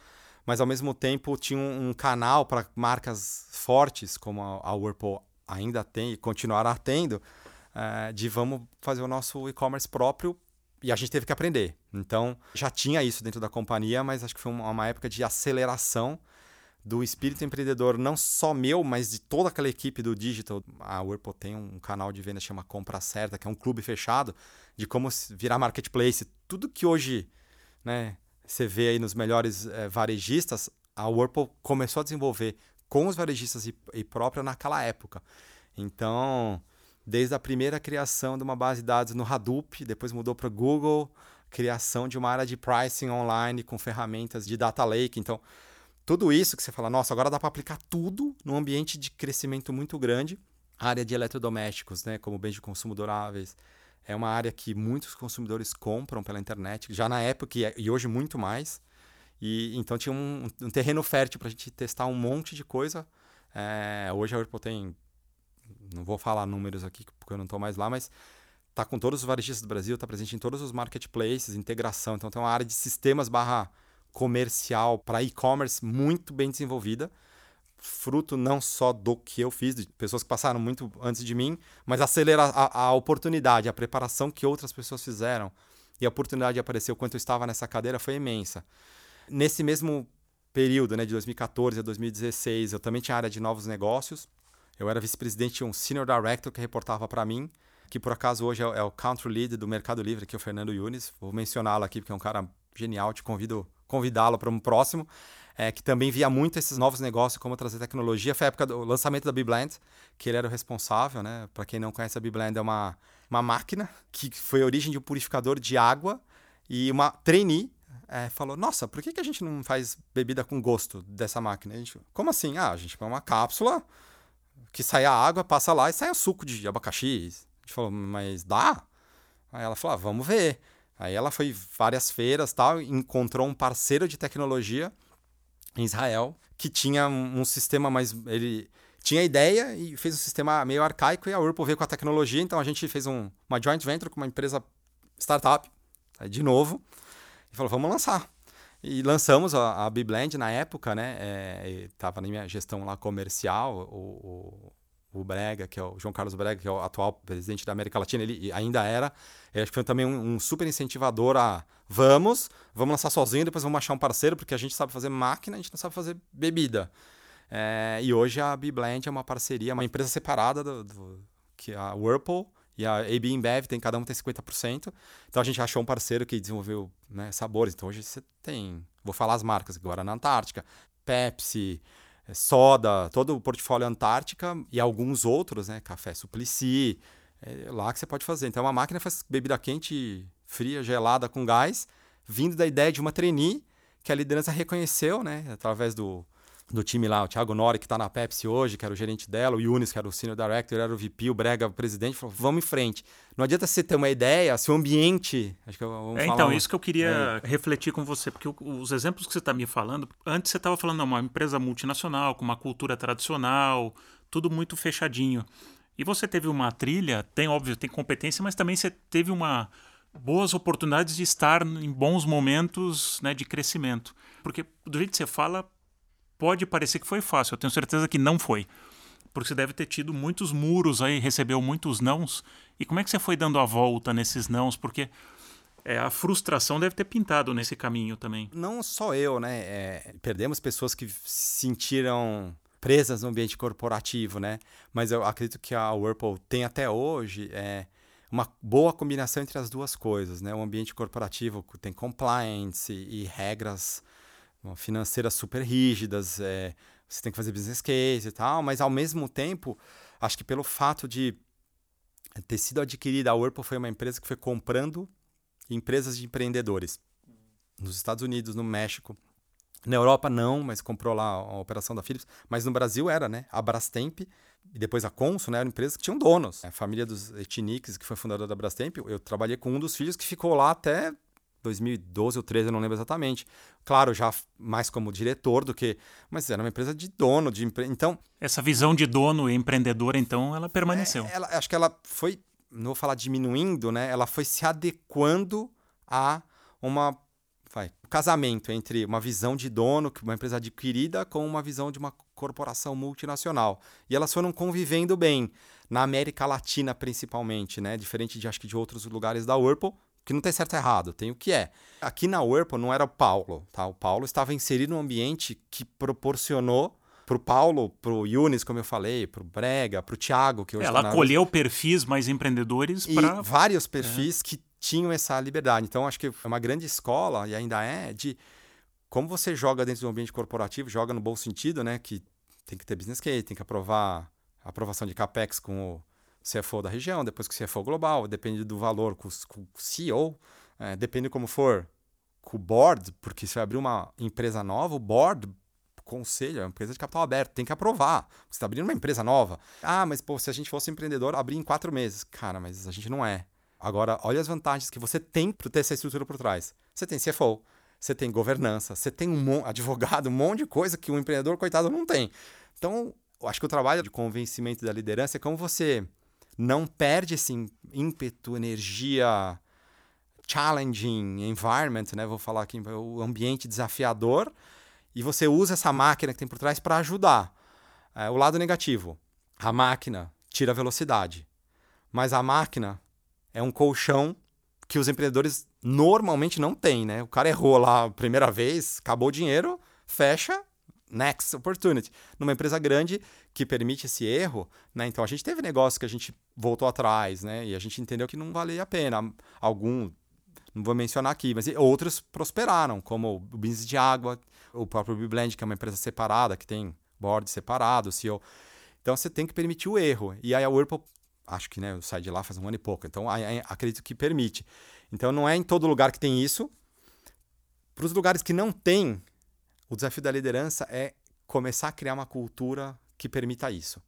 Mas ao mesmo tempo tinha um, canal para marcas fortes, como a, Whirlpool ainda tem e continuará tendo, uh, de vamos fazer o nosso e-commerce próprio e a gente teve que aprender. Então já tinha isso dentro da companhia, mas acho que foi uma, época de aceleração do espírito empreendedor, não só meu, mas de toda aquela equipe do digital. A Whirlpool tem um canal de venda que chama Compra Certa, que é um clube fechado de como virar marketplace. Tudo que hoje né, você vê aí nos melhores é, varejistas, a Whirlpool começou a desenvolver com os varejistas e, e própria naquela época. Então, desde a primeira criação de uma base de dados no Hadoop, depois mudou para Google, criação de uma área de pricing online com ferramentas de data lake. Então, tudo isso que você fala, nossa, agora dá para aplicar tudo num ambiente de crescimento muito grande. A área de eletrodomésticos, né, como bens de consumo duráveis, é uma área que muitos consumidores compram pela internet, já na época e é, hoje muito mais. E então tinha um, um terreno fértil para a gente testar um monte de coisa. É, hoje a Whirlpool tem, não vou falar números aqui porque eu não estou mais lá, mas está com todos os varejistas do Brasil, está presente em todos os marketplaces, integração. Então tem uma área de sistemas barra comercial para e-commerce muito bem desenvolvida, fruto não só do que eu fiz, de pessoas que passaram muito antes de mim, mas acelerar a, a oportunidade, a preparação que outras pessoas fizeram e a oportunidade de aparecer quando eu estava nessa cadeira foi imensa. Nesse mesmo período, né, de 2014 a 2016, eu também tinha área de novos negócios. Eu era vice-presidente de um senior director que reportava para mim, que por acaso hoje é, é o country lead do Mercado Livre, que é o Fernando Yunis. Vou mencioná-lo aqui porque é um cara genial, te convido convidá-lo para um próximo, é, que também via muito esses novos negócios, como trazer tecnologia. Foi a época do lançamento da Bblend, que ele era o responsável, né? Para quem não conhece, a Bblend é uma, uma máquina que foi a origem de um purificador de água e uma trainee é, falou: Nossa, por que, que a gente não faz bebida com gosto dessa máquina? A gente, Como assim? Ah, a gente põe uma cápsula que sai a água, passa lá e sai o suco de abacaxi. A gente falou: Mas dá? Aí ela falou: ah, Vamos ver. Aí ela foi várias feiras tal, encontrou um parceiro de tecnologia em Israel que tinha um, um sistema mais. Ele tinha ideia e fez um sistema meio arcaico e a Whirlpool veio com a tecnologia, então a gente fez um, uma joint venture com uma empresa startup, de novo, e falou: vamos lançar. E lançamos a, a Biblend na época, né? Estava é, na minha gestão lá comercial, o, o, o, Brega, que é o João Carlos Brega, que é o atual presidente da América Latina, ele ainda era que foi também um, um, super incentivador a vamos, vamos lançar sozinho, depois vamos achar um parceiro, porque a gente sabe fazer máquina, a gente não sabe fazer bebida. É, e hoje a B-Blend é uma parceria, uma empresa separada do, do, que a Whirlpool e a AB InBev, tem, cada um tem 50%. Então a gente achou um parceiro que desenvolveu né, sabores. Então hoje você tem, vou falar as marcas agora na Antártica, Pepsi, Soda, todo o portfólio Antártica e alguns outros, né, Café Suplicy, é lá que você pode fazer. Então, é uma máquina faz bebida quente, fria, gelada, com gás, vindo da ideia de uma trainee que a liderança reconheceu, né? Através do, do time lá, o Thiago Nori, que está na Pepsi hoje, que era o gerente dela, o Yunis, que era o senior director, era o VP, o Brega, o presidente, falou, vamos em frente. Não adianta você ter uma ideia se o ambiente... Acho que vamos é, então, isso que eu queria é. refletir com você, porque os exemplos que você está me falando, antes você estava falando, não, uma empresa multinacional, com uma cultura tradicional, tudo muito fechadinho. E você teve uma trilha, tem óbvio, tem competência, mas também você teve uma boas oportunidades de estar em bons momentos né, de crescimento. Porque do jeito que você fala, pode parecer que foi fácil. Eu tenho certeza que não foi. Porque você deve ter tido muitos muros aí, recebeu muitos nãos. E como é que você foi dando a volta nesses nãos? Porque é, a frustração deve ter pintado nesse caminho também. Não só eu, né? É, perdemos pessoas que sentiram presas no ambiente corporativo, né? Mas eu acredito que a Whirlpool tem até hoje é, uma boa combinação entre as duas coisas, né? O ambiente corporativo tem compliance e, e regras financeiras super rígidas, é, você tem que fazer business case e tal, mas ao mesmo tempo, acho que pelo fato de ter sido adquirida, a Whirlpool foi uma empresa que foi comprando empresas de empreendedores nos Estados Unidos, no México, na Europa não, mas comprou lá a operação da Philips. Mas no Brasil era, né? A Brastemp e depois a Consul, né? Eram empresas que tinham donos. A família dos Etiniques, que foi fundadora da Brastemp, eu trabalhei com um dos filhos que ficou lá até 2012 ou 13, eu não lembro exatamente. Claro, já mais como diretor do que. Mas era uma empresa de dono, de empre... Então. Essa visão de dono e empreendedor, então, ela permaneceu. É, ela, acho que ela foi não vou falar diminuindo, né? Ela foi se adequando a uma vai, um casamento entre uma visão de dono, uma empresa adquirida, com uma visão de uma corporação multinacional. E elas foram convivendo bem na América Latina principalmente, né? Diferente de acho que de outros lugares da Whirlpool, que não tem certo e errado, tem o que é. Aqui na Whirlpool não era o Paulo, tá? O Paulo estava inserido num ambiente que proporcionou pro Paulo, pro Yunis, como eu falei, pro Brega, pro Thiago, que hoje Ela tá perfis mais empreendedores para vários perfis é. que tinham essa liberdade. Então, acho que é uma grande escola, e ainda é, de como você joga dentro do ambiente corporativo, joga no bom sentido, né? Que tem que ter business case, tem que aprovar a aprovação de CAPEX com o CFO da região, depois com o CFO global, depende do valor com, com o CEO, é, depende como for com o board, porque se abrir uma empresa nova, o board conselho, é uma empresa de capital aberto, tem que aprovar. Você está abrindo uma empresa nova. Ah, mas pô, se a gente fosse empreendedor, abrir em quatro meses. Cara, mas a gente não é. Agora, olha as vantagens que você tem para ter essa estrutura por trás. Você tem CFO, você tem governança, você tem um advogado, um monte de coisa que um empreendedor, coitado, não tem. Então, eu acho que o trabalho de convencimento da liderança é como você não perde esse ímpeto, energia, challenging environment, né? Vou falar aqui, o ambiente desafiador, e você usa essa máquina que tem por trás para ajudar. É, o lado negativo, a máquina tira velocidade, mas a máquina é um colchão que os empreendedores normalmente não têm, né? O cara errou lá a primeira vez, acabou o dinheiro, fecha, next opportunity. Numa empresa grande que permite esse erro, né? Então a gente teve negócio que a gente voltou atrás, né? E a gente entendeu que não valia a pena. Algum, não vou mencionar aqui, mas outros prosperaram, como o business de água, o próprio Biblend, que é uma empresa separada, que tem board separado, CEO. Então você tem que permitir o erro. E aí a Whirlpool acho que né, eu saí de lá faz um ano e pouco. Então, acredito que permite. Então, não é em todo lugar que tem isso. Para os lugares que não tem, o desafio da liderança é começar a criar uma cultura que permita isso.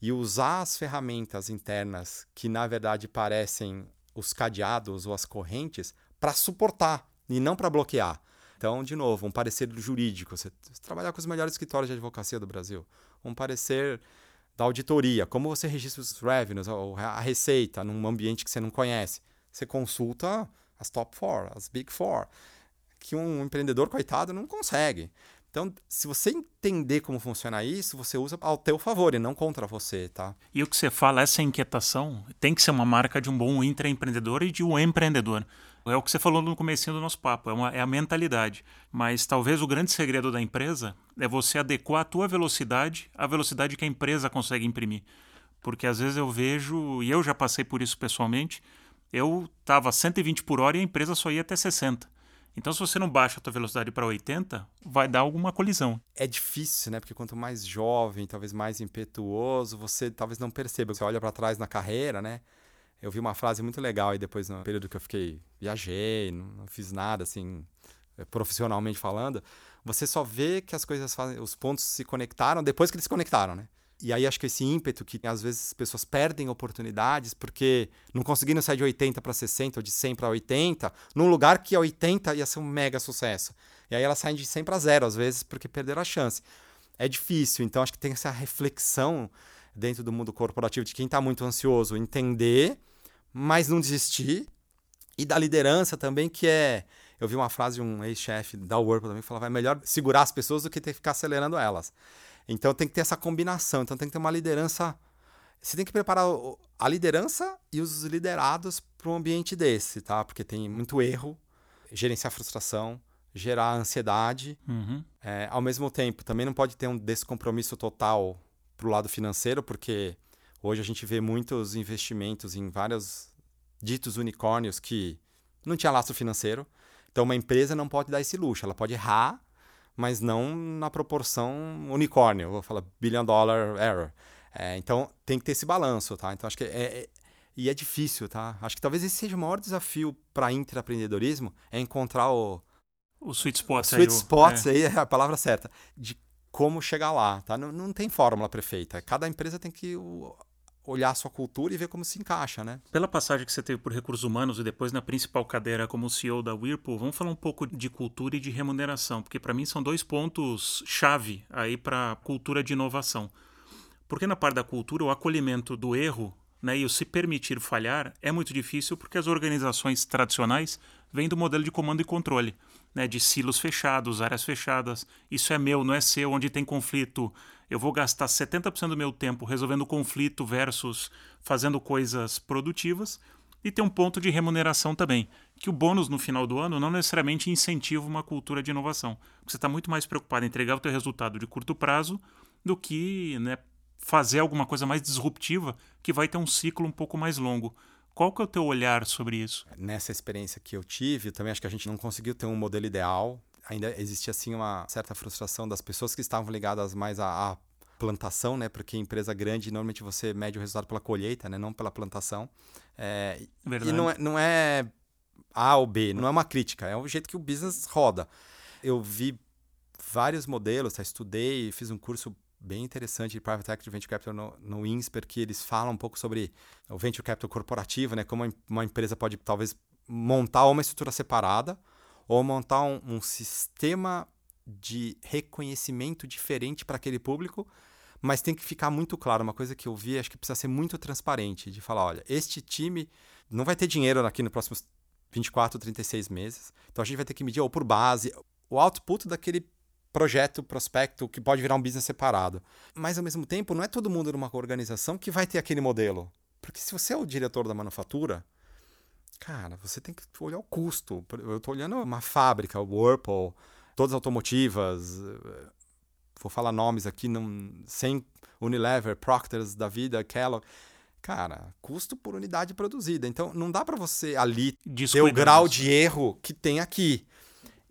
E usar as ferramentas internas que, na verdade, parecem os cadeados ou as correntes para suportar e não para bloquear. Então, de novo, um parecer jurídico. Você, trabalhar com os melhores escritórios de advocacia do Brasil. Um parecer da auditoria, como você registra os revenues, a receita, num ambiente que você não conhece. Você consulta as top four, as big four, que um empreendedor, coitado, não consegue. Então, se você entender como funciona isso, você usa ao teu favor e não contra você, tá? E o que você fala, essa inquietação tem que ser uma marca de um bom intraempreendedor e de um empreendedor. É o que você falou no começo do nosso papo, é, uma, é a mentalidade. Mas talvez o grande segredo da empresa é você adequar a tua velocidade à velocidade que a empresa consegue imprimir. Porque às vezes eu vejo, e eu já passei por isso pessoalmente, eu estava 120 por hora e a empresa só ia até 60. Então, se você não baixa a tua velocidade para 80, vai dar alguma colisão. É difícil, né? Porque quanto mais jovem, talvez mais impetuoso, você talvez não perceba. Você olha para trás na carreira, né? eu vi uma frase muito legal e depois no período que eu fiquei viajei, não, não, fiz nada assim eh, profissionalmente falando, você só vê que as coisas fazem, os pontos se conectaram depois que eles se conectaram, né? E aí acho que esse ímpeto que às vezes as pessoas perdem oportunidades porque não conseguiram sair de 80 para 60 ou de 100 para 80, num lugar que a 80 ia ser um mega sucesso. E aí elas saem de 100 para 0 às vezes porque perderam a chance. É difícil, então acho que tem essa reflexão dentro do mundo corporativo de quem está muito ansioso entender mas não desistir. E da liderança também, que é. Eu vi uma frase de um ex-chefe da Whirlpool também que falava: é melhor segurar as pessoas do que ter que ficar acelerando elas. Então tem que ter essa combinação. Então tem que ter uma liderança. Você tem que preparar a liderança e os liderados para um ambiente desse, tá? Porque tem muito erro, gerenciar frustração, gerar ansiedade. Uhum. É, ao mesmo tempo, também não pode ter um descompromisso total para o lado financeiro, porque Hoje a gente vê muitos investimentos em vários ditos unicórnios que não tinha laço financeiro. Então uma empresa não pode dar esse luxo. Ela pode errar, mas não na proporção unicórnio. Vou falar billion dollar error. É, então tem que ter esse balanço, tá? Então acho que é, é, e é difícil, tá? Acho que talvez esse seja o maior desafio para intraempreendedorismo é encontrar o o sweet spot, sweet aí, spots é. aí é a palavra certa de como chegar lá, tá? Não, não tem fórmula perfeita. Cada empresa tem que olhar a sua cultura e ver como se encaixa, né? Pela passagem que você teve por recursos humanos e depois na principal cadeira como CEO da Whirlpool, vamos falar um pouco de cultura e de remuneração, porque para mim são dois pontos chave aí para cultura de inovação. Porque na parte da cultura, o acolhimento do erro Né? E o se permitir falhar é muito difícil porque as organizações tradicionais vêm do modelo de comando e controle, né? de silos fechados, áreas fechadas. Isso é meu, não é seu, onde tem conflito. Eu vou gastar 70% do meu tempo resolvendo conflito versus fazendo coisas produtivas. E tem um ponto de remuneração também, que o bônus no final do ano não necessariamente incentiva uma cultura de inovação. Você está muito mais preocupado em entregar o teu resultado de curto prazo do que né, fazer alguma coisa mais disruptiva que vai ter um ciclo um pouco mais longo. Qual que é o teu olhar sobre isso? Nessa experiência que eu tive, também acho que a gente não conseguiu ter um modelo ideal. Ainda existia assim uma certa frustração das pessoas que estavam ligadas mais à, à plantação, né? Porque empresa grande normalmente você mede o resultado pela colheita, né? Não pela plantação. É, e não é, não é A ou B, não é uma crítica, é o jeito que o business roda. Eu vi vários modelos, tá? estudei, fiz um curso bem interessante de Private Equity Venture Capital no, no INSPER, que eles falam um pouco sobre o Venture Capital corporativo, né? Como uma empresa pode talvez montar uma estrutura separada ou montar um, um sistema de reconhecimento diferente para aquele público, mas tem que ficar muito claro. Uma coisa que eu vi, acho que precisa ser muito transparente, de falar, olha, este time não vai ter dinheiro aqui nos próximos 24, 36 meses, então a gente vai ter que medir ou por base o output daquele projeto, prospecto, que pode virar um business separado. Mas, ao mesmo tempo, não é todo mundo numa organização que vai ter aquele modelo. Porque se você é o diretor da manufatura, cara, você tem que olhar o custo. Eu estou olhando uma fábrica, o Whirlpool, todas as automotivas, vou falar nomes aqui, não, sem Unilever, Proctors da vida, Kellogg. Cara, custo por unidade produzida. Então, não dá para você ali ter o grau de erro que tem aqui.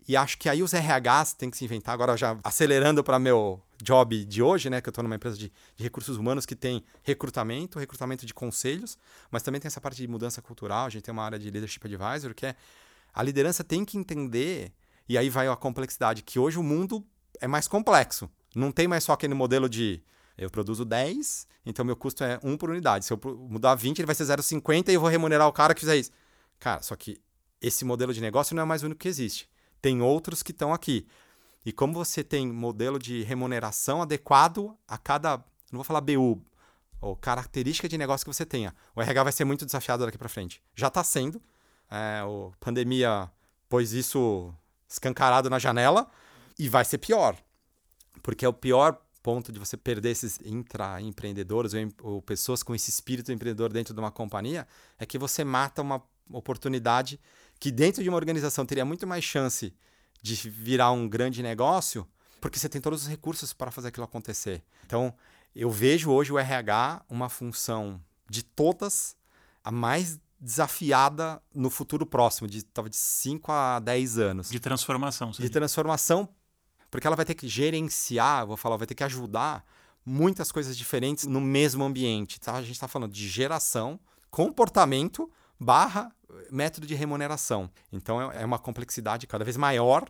E acho que aí os RHs têm que se inventar, agora já acelerando para meu job de hoje, né? Que eu estou numa empresa de, de, recursos humanos que tem recrutamento, recrutamento de conselhos, mas também tem essa parte de mudança cultural. A gente tem uma área de leadership advisor que é a liderança tem que entender, e aí vai a complexidade, que hoje o mundo é mais complexo. Não tem mais só aquele modelo de eu produzo 10, então meu custo é 1 por unidade. Se eu mudar 20, ele vai ser 0,50 e eu vou remunerar o cara que fizer isso. Cara, só que esse modelo de negócio não é mais o único que existe tem outros que estão aqui. E como você tem modelo de remuneração adequado a cada, não vou falar BU, ou característica de negócio que você tenha, o RH vai ser muito desafiado daqui para frente. Já está sendo. É, a pandemia pôs isso escancarado na janela e vai ser pior. Porque é o pior ponto de você perder esses intraempreendedores ou, ou pessoas com esse espírito empreendedor dentro de uma companhia é que você mata uma oportunidade que dentro de uma organização teria muito mais chance de virar um grande negócio, porque você tem todos os recursos para fazer aquilo acontecer. Então, eu vejo hoje o RH uma função de todas a mais desafiada no futuro próximo, de talvez de 5 a 10 anos. De transformação. Sim. De transformação, porque ela vai ter que gerenciar, vou falar, vai ter que ajudar muitas coisas diferentes no mesmo ambiente. Tá? A gente está falando de geração, comportamento, barra método de remuneração. Então é, é uma complexidade cada vez maior.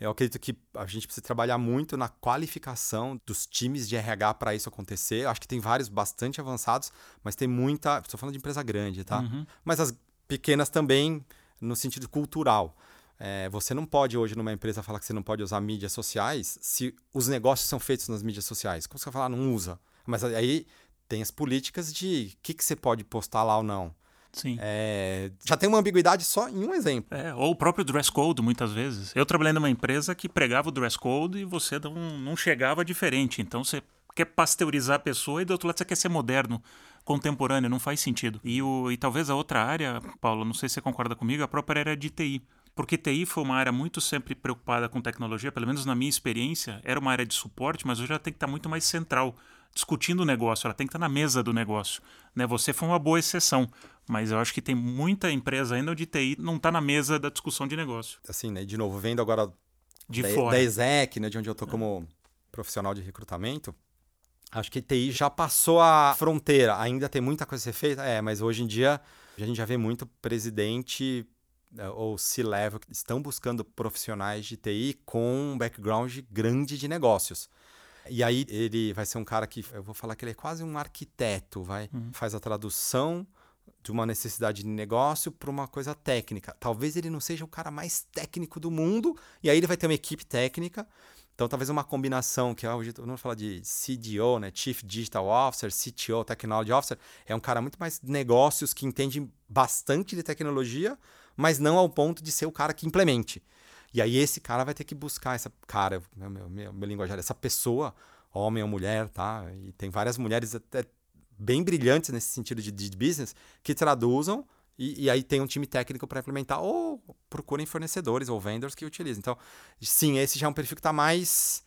Eu acredito que a gente precisa trabalhar muito na qualificação dos times de RH para isso acontecer. Acho que tem vários bastante avançados, mas tem muita. Estou falando de empresa grande, tá? Uhum. Mas as pequenas também, no sentido cultural. É, você não pode hoje numa empresa falar que você não pode usar mídias sociais se os negócios são feitos nas mídias sociais. Como você vai falar, não usa? Mas aí tem as políticas de o que, que você pode postar lá ou não. Sim. É, já tem uma ambiguidade só em um exemplo. É, ou o próprio dress code, muitas vezes. Eu trabalhei numa empresa que pregava o dress code e você não, não chegava diferente. Então você quer pasteurizar a pessoa e do outro lado você quer ser moderno, contemporâneo, não faz sentido. E, o, e talvez a outra área, Paulo, não sei se você concorda comigo, a própria área de TI. Porque TI foi uma área muito sempre preocupada com tecnologia, pelo menos na minha experiência, era uma área de suporte, mas hoje já tem que estar muito mais central discutindo o negócio, ela tem que estar na mesa do negócio. Né? Você foi uma boa exceção, mas eu acho que tem muita empresa ainda onde TI não está na mesa da discussão de negócio. Assim, né? De novo, vendo agora de da, fora. da ESEC, né? de onde eu estou é. como profissional de recrutamento, acho que TI já passou a fronteira. Ainda tem muita coisa a ser feita, é, mas hoje em dia a gente já vê muito presidente é, ou C-level que estão buscando profissionais de TI com um background grande de negócios. E aí ele vai ser um cara que eu vou falar que ele é quase um arquiteto, vai, uhum. faz a tradução de uma necessidade de negócio para uma coisa técnica. Talvez ele não seja o cara mais técnico do mundo, e aí ele vai ter uma equipe técnica. Então, talvez uma combinação, que é hoje todo mundo fala de CDO, né? Chief Digital Officer, CTO, Technology Officer, é um cara muito mais de negócios que entende bastante de tecnologia, mas não ao ponto de ser o cara que implemente. E aí esse cara vai ter que buscar essa cara, meu, meu, meu, linguajar, essa pessoa, homem ou mulher, tá? E tem várias mulheres até bem brilhantes nesse sentido de, de business que traduzam e, e, aí tem um time técnico para implementar, ou procurem fornecedores ou vendors que utilizem. Então, sim, esse já é um perfil que está mais,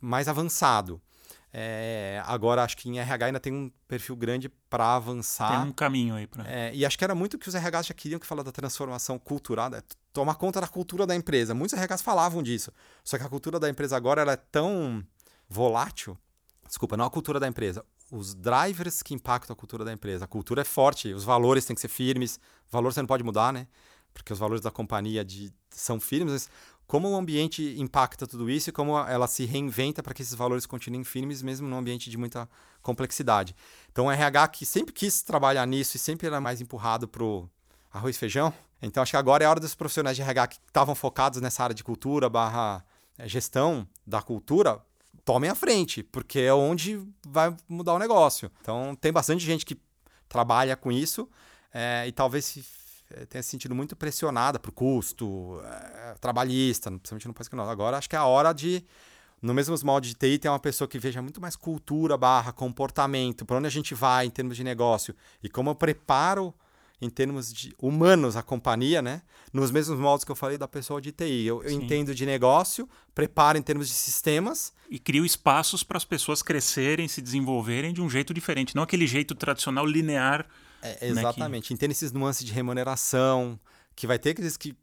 mais avançado. É, agora, acho que em RH ainda tem um perfil grande para avançar. Tem um caminho aí para. É, e acho que era muito que os RHs já queriam que falar da transformação cultural, né? Tomar conta da cultura da empresa. Muitos RHs falavam disso. Só que a cultura da empresa agora ela é tão volátil. Desculpa, não a cultura da empresa os drivers que impactam a cultura da empresa. A cultura é forte, os valores têm que ser firmes. Valor você não pode mudar, né? Porque os valores da companhia de, são firmes. Mas como o ambiente impacta tudo isso e como ela se reinventa para que esses valores continuem firmes, mesmo num ambiente de muita complexidade. Então, o RH que sempre quis trabalhar nisso e sempre era mais empurrado para o arroz e feijão. Então, acho que agora é a hora dos profissionais de RH que estavam focados nessa área de cultura barra eh, gestão da cultura tomem a frente, porque é onde vai mudar o negócio. Então, tem bastante gente que trabalha com isso é, e talvez se, é, tenha se sentido muito pressionada por custo é, trabalhista, principalmente no país que nós. Agora, acho que é a hora de, no mesmo molde de TI, ter uma pessoa que veja muito mais cultura barra comportamento, para onde a gente vai em termos de negócio e como eu preparo em termos de humanos a companhia, né? Nos mesmos modos que eu falei da pessoa de TI. Eu, eu entendo de negócio, preparo em termos de sistemas. E crio espaços para as pessoas crescerem, se desenvolverem de um jeito diferente, não aquele jeito tradicional linear. É, exatamente. Né, que... Entendo esses nuances de remuneração, que vai ter aqueles que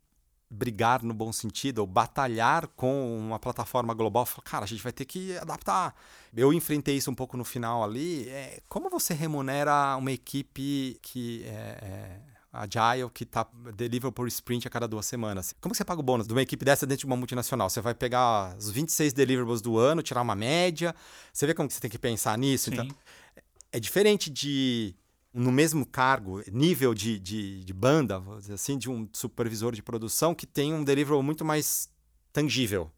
brigar no bom sentido, ou batalhar com uma plataforma global, cara, a gente vai ter que adaptar. Eu enfrentei isso um pouco no final ali. É, como você remunera uma equipe que é, é agile, que está deliver por sprint a cada duas semanas? Como você paga o bônus de uma equipe dessa dentro de uma multinacional? Você vai pegar os 26 deliverables do ano, tirar uma média? Você vê como você tem que pensar nisso? Então, é diferente de no mesmo cargo, nível de, de, de banda, assim, de um supervisor de produção que tem um delivery muito mais tangível.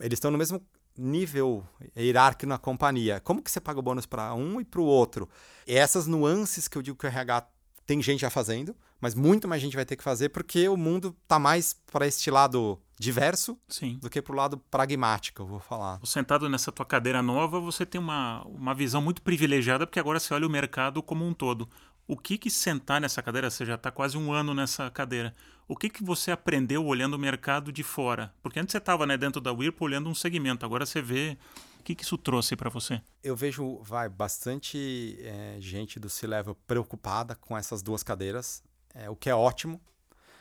Eles estão no mesmo nível hierárquico na companhia. Como que você paga o bônus para um e para o outro? E essas nuances que eu digo que o RH tem gente já fazendo, mas muito mais gente vai ter que fazer porque o mundo está mais para este lado diverso Sim. do que para o lado pragmático, eu vou falar. Sentado nessa tua cadeira nova, você tem uma, uma visão muito privilegiada porque agora você olha o mercado como um todo. O que que sentar nessa cadeira, você já está quase um ano nessa cadeira, o que que você aprendeu olhando o mercado de fora? Porque antes você estava né, dentro da Whirlpool olhando um segmento, agora você vê o que, que isso trouxe para você? Eu vejo, vai, bastante é, gente do C-Level preocupada com essas duas cadeiras, é, o que é ótimo,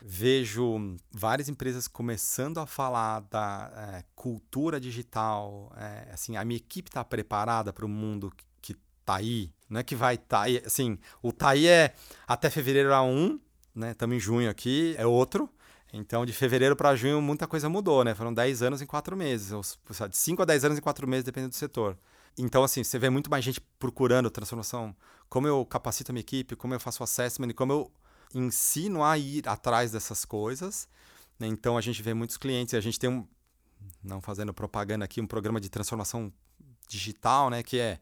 vejo várias empresas começando a falar da é, cultura digital. É, assim, a minha equipe está preparada para o mundo que está aí. Não é que vai tá aí. Assim, o tá aí é até fevereiro a um, né? Estamos em junho aqui, é outro. Então, de fevereiro para junho, muita coisa mudou, né? Foram 10 anos em 4 meses. Ou, de 5 a 10 anos em 4 meses, dependendo do setor. Então, assim, você vê muito mais gente procurando transformação. Como eu capacito a minha equipe, como eu faço assessment, como eu ensino a ir atrás dessas coisas. Né? Então a gente vê muitos clientes, a gente tem um, não fazendo propaganda aqui, um programa de transformação digital, né, que é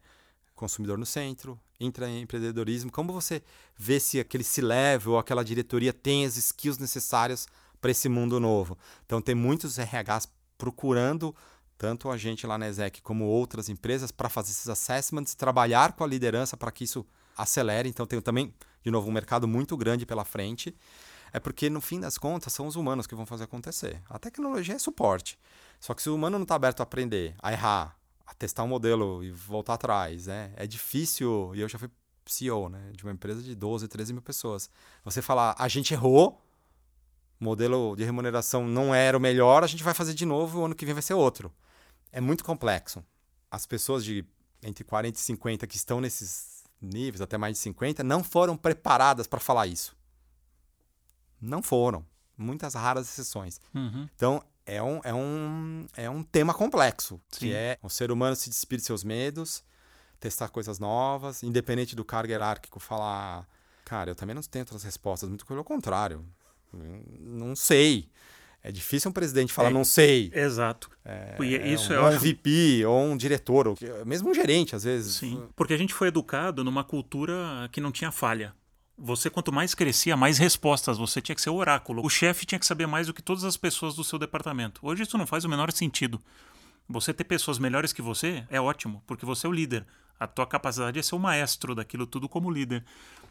consumidor no centro, empreendedorismo. Como você vê se aquele C-level ou aquela diretoria tem as skills necessárias para esse mundo novo? Então tem muitos RHs procurando tanto a gente lá na ESEC como outras empresas para fazer esses assessments, trabalhar com a liderança para que isso acelere. Então tem também de novo, um mercado muito grande pela frente. É porque, no fim das contas, são os humanos que vão fazer acontecer. A tecnologia é suporte. Só que se o humano não está aberto a aprender, a errar, a testar um modelo e voltar atrás, né? é difícil. E eu já fui CEO né, de uma empresa de 12, 13 mil pessoas. Você falar, a gente errou, modelo de remuneração não era o melhor, a gente vai fazer de novo, o ano que vem vai ser outro. É muito complexo. As pessoas de entre 40 e 50 que estão nesses níveis, até mais de 50, não foram preparadas para falar isso. Não foram. Muitas raras exceções. Uhum. Então, é um, é, um, é um tema complexo, Sim. que é o ser humano se despir de seus medos, testar coisas novas, independente do cargo hierárquico, falar, cara, eu também não tenho outras respostas, muito pelo contrário. Não sei. É difícil um presidente falar, é, não sei. Exato. É, isso é um, um acho... VP ou um diretor, ou mesmo um gerente, às vezes. Sim, porque a gente foi educado numa cultura que não tinha falha. Você, quanto mais crescia, mais respostas. Você tinha que ser o oráculo. O chefe tinha que saber mais do que todas as pessoas do seu departamento. Hoje isso não faz o menor sentido. Você ter pessoas melhores que você é ótimo, porque você é o líder. A tua capacidade é ser o maestro daquilo tudo como líder.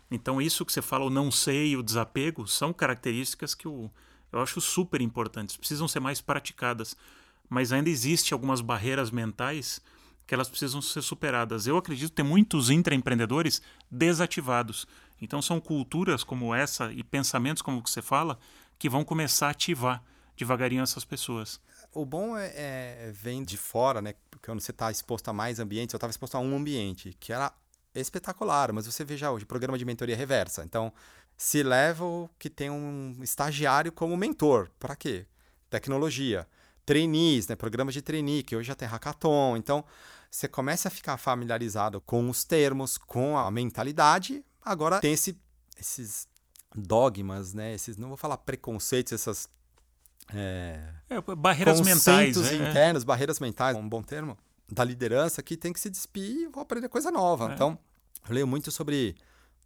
Então, isso que você fala, o não sei, o desapego, são características que eu, eu acho super importantes. Precisam ser mais praticadas. Mas ainda existe algumas barreiras mentais que elas precisam ser superadas. Eu acredito ter muitos intraempreendedores desativados. Então são culturas como essa e pensamentos como você fala que vão começar a ativar devagarinho essas pessoas. O bom é, é vem de fora, né? Quando você está exposto a mais ambientes, eu estava exposto a um ambiente que era espetacular, mas você veja hoje, programa de mentoria reversa. Então, se level que tem um estagiário como mentor. Para quê? Tecnologia. Trainees, né? Programas de trainee, que hoje já tem hackathon. Então, você começa a ficar familiarizado com os termos, com a mentalidade, Agora tem esse, esses dogmas, né? Esses, não vou falar preconceitos, essas é, é, barreiras mentais, né? internos, barreiras mentais, um bom termo, da liderança que tem que se despir e vou aprender coisa nova. É. Então, eu leio muito sobre,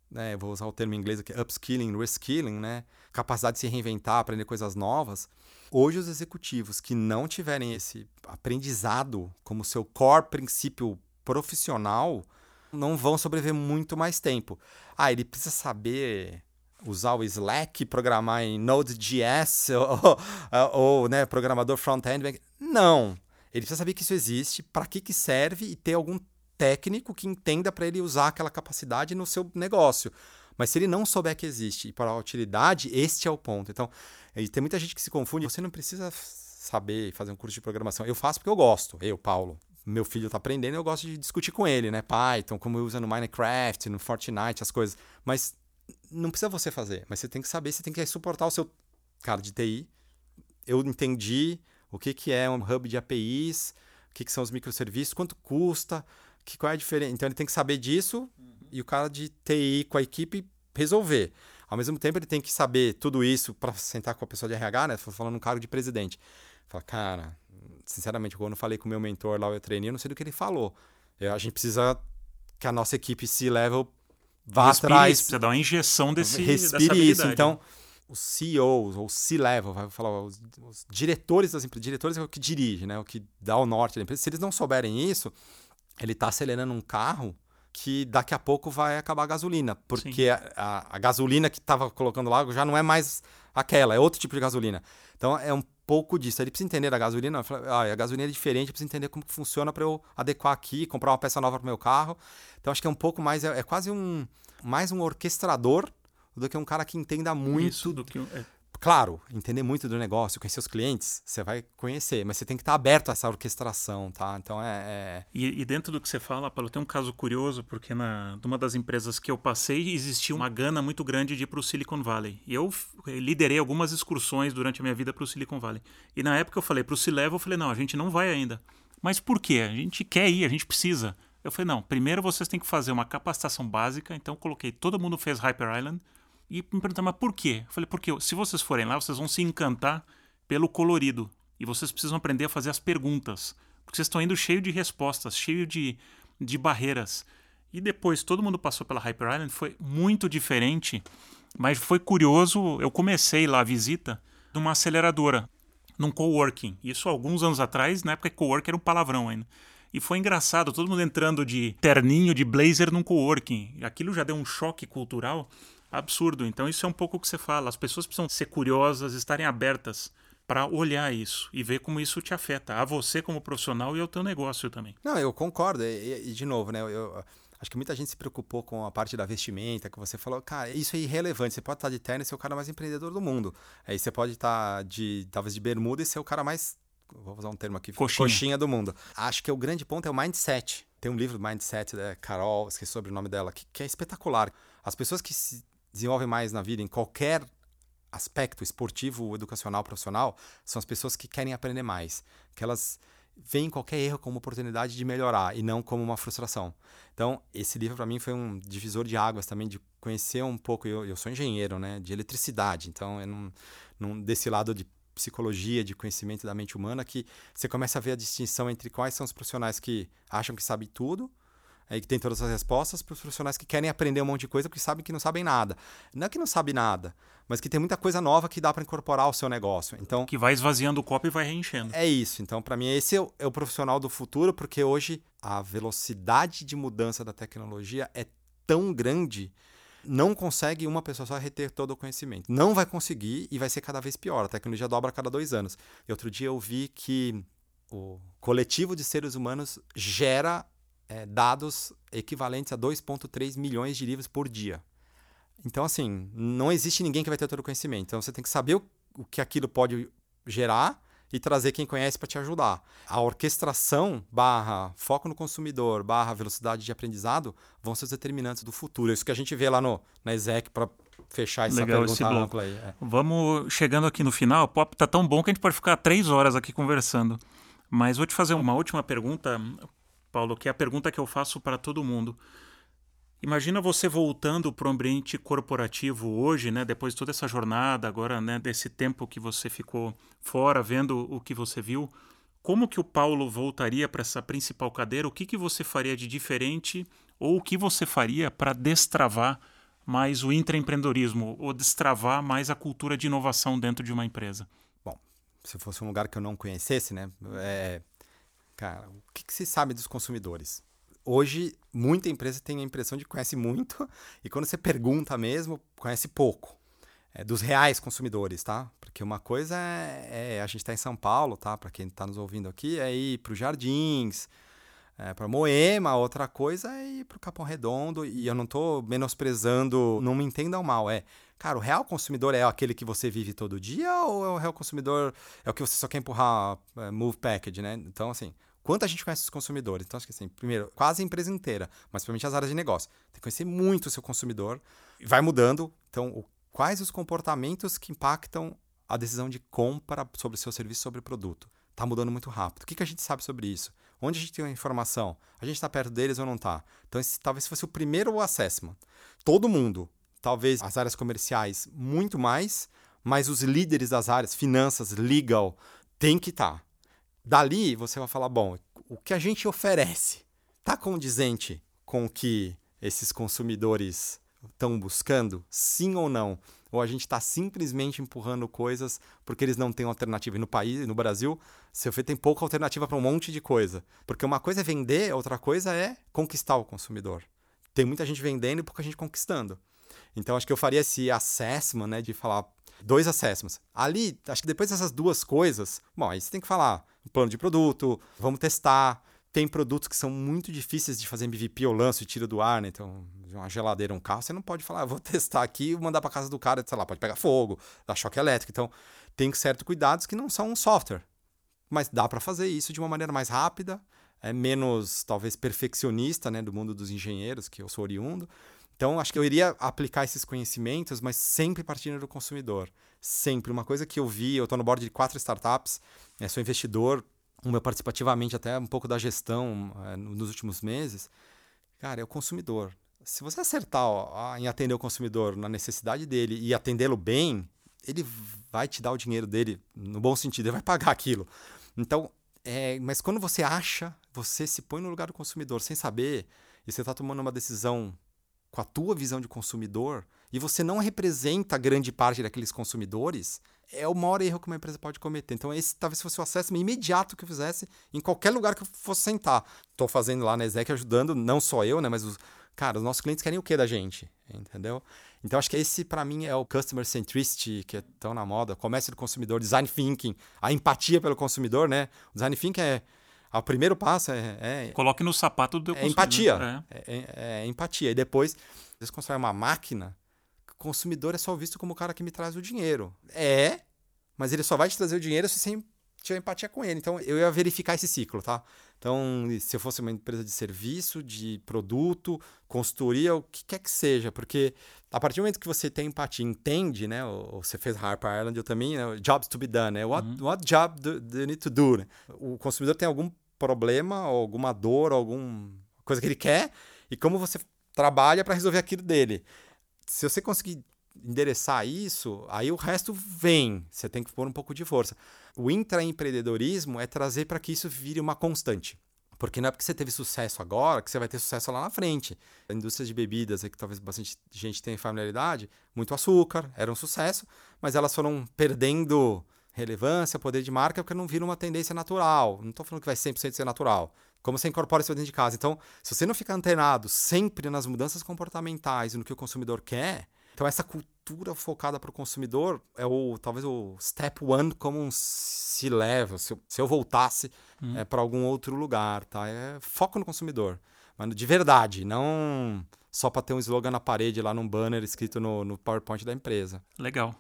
né, vou usar o termo em inglês aqui, upskilling, reskilling, né? Capacidade de se reinventar, aprender coisas novas. Hoje, os executivos que não tiverem esse aprendizado como seu core princípio profissional, não vão sobreviver muito mais tempo. Ah, ele precisa saber usar o Slack, programar em Node.js ou, ou, ou né, programador front-end. Não. Ele precisa saber que isso existe, para que, que serve e ter algum técnico que entenda para ele usar aquela capacidade no seu negócio. Mas se ele não souber que existe e para a utilidade, este é o ponto. Então, tem muita gente que se confunde. Você não precisa saber fazer um curso de programação. Eu faço porque eu gosto, eu, Paulo meu filho está aprendendo, eu gosto de discutir com ele, né? Python, como usa no Minecraft, no Fortnite, as coisas. Mas não precisa você fazer, mas você tem que saber, você tem que suportar o seu cara de TI. Eu entendi o que, que é um hub de APIs, o que, que são os microserviços, quanto custa, que, qual é a diferença. Então ele tem que saber disso uhum. e o cara de TI com a equipe resolver. Ao mesmo tempo, ele tem que saber tudo isso para sentar com a pessoa de RH, né? Falando um cargo de presidente. Fala, cara, sinceramente, quando eu falei com o meu mentor lá, eu treinei, eu não sei do que ele falou. Eu, a gente precisa que a nossa equipe se level vá Respire atrás. Isso, precisa dar uma injeção desse Respire isso. Então, os CEOs ou C-level, vai falar, os, os, diretores das empresas, diretores é o que dirige, né? O que dá o norte da empresa. Se eles não souberem isso, ele está acelerando um carro que daqui a pouco vai acabar a gasolina, porque a, a, a, gasolina que estava colocando lá já não é mais aquela, é outro tipo de gasolina. Então é um pouco disso. Ele precisa entender a gasolina. Ah, a gasolina é diferente, eu preciso entender como funciona para eu adequar aqui, comprar uma peça nova para o meu carro. Então acho que é um pouco mais, é, é, quase um mais um orquestrador do que um cara que entenda muito. Isso, do que é. Claro, entender muito do negócio, conhecer os clientes, você vai conhecer, mas você tem que estar aberto a essa orquestração, tá? Então é. é... E, e, dentro do que você fala, Paulo, tem um caso curioso, porque na numa das empresas que eu passei existia uma gana muito grande de ir para o Silicon Valley. E eu liderei algumas excursões durante a minha vida para o Silicon Valley. E na época eu falei para o C-Level, eu falei, não, a gente não vai ainda. Mas por quê? A gente quer ir, a gente precisa. Eu falei, não, primeiro vocês têm que fazer uma capacitação básica, então coloquei, todo mundo fez Hyper Island, e me perguntaram, mas por quê? Eu falei, porque se vocês forem lá, vocês vão se encantar pelo colorido. E vocês precisam aprender a fazer as perguntas. Porque vocês estão indo cheio de respostas, cheio de, de barreiras. E depois todo mundo passou pela Hyper Island, foi muito diferente, mas foi curioso. Eu comecei lá a visita numa aceleradora, num coworking. Isso alguns anos atrás, na época coworking era um palavrão ainda. E foi engraçado, todo mundo entrando de terninho, de blazer num coworking. Aquilo já deu um choque cultural absurdo. Então isso é um pouco o que você fala. As pessoas precisam ser curiosas, estarem abertas para olhar isso e ver como isso te afeta, a você como profissional e ao teu negócio também. Não, eu concordo. E, e de novo, né? Eu, acho que muita gente se preocupou com a parte da vestimenta, que você falou, cara, isso é irrelevante. Você pode estar de terno e ser o cara mais empreendedor do mundo. Aí você pode estar de talvez de bermuda e ser o cara mais vou usar um termo aqui, coxinha. coxinha do mundo. Acho que o grande ponto é o mindset. Tem um livro do Mindset da Carol, esqueci sobre o nome dela, que, que é espetacular. As pessoas que se desenvolvem mais na vida em qualquer aspecto esportivo, educacional, profissional, são as pessoas que querem aprender mais, que elas veem qualquer erro como oportunidade de melhorar e não como uma frustração. Então, esse livro para mim foi um divisor de águas também de conhecer um pouco. Eu, eu sou engenheiro, né, de eletricidade, então não, não desse lado de psicologia, de conhecimento da mente humana, que você começa a ver a distinção entre quais são os profissionais que acham que sabem tudo, aí que tem todas as respostas, para os profissionais que querem aprender um monte de coisa porque sabem que não sabem nada. Não é que não sabe nada, mas que tem muita coisa nova que dá para incorporar ao seu negócio. Então que vai esvaziando o copo e vai reenchendo. É isso. Então para mim esse é o, é o profissional do futuro, porque hoje a velocidade de mudança da tecnologia é tão grande não consegue uma pessoa só reter todo o conhecimento. Não vai conseguir e vai ser cada vez pior. A tecnologia dobra a cada dois anos. E outro dia eu vi que o coletivo de seres humanos gera é, dados equivalentes a 2,3 milhões de livros por dia. Então, assim, não existe ninguém que vai ter todo o conhecimento. Então, você tem que saber o, o que aquilo pode gerar e trazer quem conhece para te ajudar. A orquestração barra foco no consumidor barra velocidade de aprendizado vão ser os determinantes do futuro. Isso que a gente vê lá no, na ESEC para fechar essa Legal, pergunta ampla aí. É. Vamos chegando aqui no final. O pop tá tão bom que a gente pode ficar três horas aqui conversando. Mas vou te fazer uma última pergunta, Paulo, que é a pergunta que eu faço para todo mundo. Imagina você voltando para o ambiente corporativo hoje, né, depois de toda essa jornada, agora, né, desse tempo que você ficou fora, vendo o que você viu, como que o Paulo voltaria para essa principal cadeira? O que, que você faria de diferente ou o que você faria para destravar mais o intraempreendedorismo ou destravar mais a cultura de inovação dentro de uma empresa? Bom, se fosse um lugar que eu não conhecesse, né, é, cara, o que, que se sabe dos consumidores? hoje muita empresa tem a impressão de que conhece muito e quando você pergunta mesmo, conhece pouco. É, dos reais consumidores, tá? Porque uma coisa é, é a gente está em São Paulo, tá? Para quem está nos ouvindo aqui, é ir para os Jardins, é, para Moema, outra coisa é ir para o Capão Redondo. E eu não estou menosprezando, não me entendam mal. É, cara, o real consumidor é aquele que você vive todo dia ou é o real consumidor é o que você só quer empurrar é, move package, né? Então, assim, Quanta gente conhece os consumidores? Então, acho que assim, primeiro, quase a empresa inteira, mas principalmente as áreas de negócio. Tem que conhecer muito o seu consumidor. Vai mudando. Então, o, quais os comportamentos que impactam a decisão de compra sobre o seu serviço, sobre o produto? Está mudando muito rápido. O que, que a gente sabe sobre isso? Onde a gente tem a informação? A gente está perto deles ou não está? Então, esse talvez fosse o primeiro assessment. Todo mundo, talvez as áreas comerciais, muito mais, mas os líderes das áreas, finanças, legal, tem que estar. Tá. Dali você vai falar, bom, o que a gente oferece está condizente com o que esses consumidores estão buscando? Sim ou não? Ou a gente está simplesmente empurrando coisas porque eles não têm alternativa? E no país, no Brasil, você tem pouca alternativa para um monte de coisa. Porque uma coisa é vender, outra coisa é conquistar o consumidor. Tem muita gente vendendo e pouca gente conquistando. Então, acho que eu faria esse assessment, né, de falar dois assessments. Ali, acho que depois dessas duas coisas, bom, aí você tem que falar plano de produto, vamos testar. Tem produtos que são muito difíceis de fazer MVP, eu lanço e tiro do ar, né? Então, uma geladeira, um carro, você não pode falar, ah, vou testar aqui e mandar para casa do cara, sei lá, pode pegar fogo, dar choque elétrico. Então, tem certos cuidados que não são um software. Mas dá para fazer isso de uma maneira mais rápida, é menos, talvez, perfeccionista, né, do mundo dos engenheiros, que eu sou oriundo. Então, acho que eu iria aplicar esses conhecimentos, mas sempre partindo do consumidor. Sempre. Uma coisa que eu vi, eu estou no board de quatro startups, é, sou investidor, um meu participativamente até um pouco da gestão é, nos últimos meses. Cara, é o consumidor. Se você acertar ó, em atender o consumidor na necessidade dele e atendê-lo bem, ele vai te dar o dinheiro dele, no bom sentido, ele vai pagar aquilo. Então, é, mas quando você acha, você se põe no lugar do consumidor sem saber, e você está tomando uma decisão com a tua visão de consumidor e você não representa grande parte daqueles consumidores, é o maior erro que uma empresa pode cometer. Então, esse talvez fosse o acesso imediato que eu fizesse em qualquer lugar que eu fosse sentar. Estou fazendo lá na Exec ajudando, não só eu, né, mas os, cara, os nossos clientes querem o que da gente, entendeu? Então, acho que esse, para mim, é o customer centricity, que é tão na moda, comércio do consumidor, design thinking, a empatia pelo consumidor, né? O design thinking é o primeiro passo é. é Coloque no sapato do é empatia. É. É, é, é. empatia. E depois, eles constroem uma máquina, o consumidor é só visto como o cara que me traz o dinheiro. É, mas ele só vai te trazer o dinheiro se você tiver empatia com ele. Então, eu ia verificar esse ciclo, tá? Então, se eu fosse uma empresa de serviço, de produto, consultoria, o que quer que seja, porque a partir do momento que você tem empatia, entende, né? Ou você fez Harper Island, eu também, né? Jobs to be done, né? What, uhum. what job do, do you need to do? Né? O consumidor tem algum problema, alguma dor, alguma coisa que ele quer, e como você trabalha para resolver aquilo dele. Se você conseguir endereçar isso, aí o resto vem. Você tem que pôr um pouco de força. O intraempreendedorismo é trazer para que isso vire uma constante. Porque não é porque você teve sucesso agora que você vai ter sucesso lá na frente. A indústria de bebidas, que talvez bastante gente tenha familiaridade, muito açúcar, era um sucesso, mas elas foram perdendo relevância, poder de marca, porque não viram uma tendência natural. Não estou falando que vai 100% ser natural. Como você incorpora isso dentro de casa. Então, se você não ficar antenado sempre nas mudanças comportamentais e no que o consumidor quer, então essa cultura focada para o consumidor é o talvez o step one como um se leva. Se eu, se eu voltasse hum. é, para algum outro lugar, tá? É foco no consumidor, mas de verdade, não só para ter um slogan na parede lá num banner escrito no, no PowerPoint da empresa. Legal.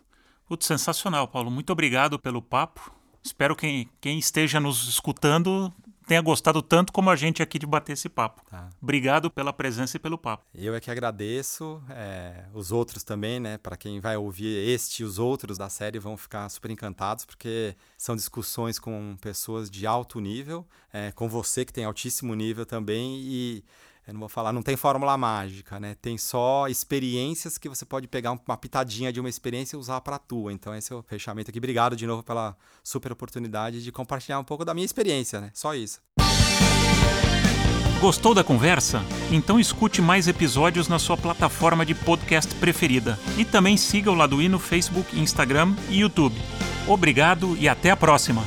Putz, sensacional, Paulo. Muito obrigado pelo papo. Espero que quem esteja nos escutando tenha gostado tanto como a gente aqui de bater esse papo. Tá. Obrigado pela presença e pelo papo. Eu é que agradeço. É, os outros também, né? Para quem vai ouvir este e os outros da série vão ficar super encantados, porque são discussões com pessoas de alto nível, é, com você que tem altíssimo nível também e eu não vou falar, não tem fórmula mágica, né? Tem só experiências que você pode pegar uma pitadinha de uma experiência e usar para a tua. Então esse é o fechamento aqui. Obrigado de novo pela super oportunidade de compartilhar um pouco da minha experiência, né? Só isso. Gostou da conversa? Então escute mais episódios na sua plataforma de podcast preferida. E também siga o Laduí no Facebook, Instagram e YouTube. Obrigado e até a próxima!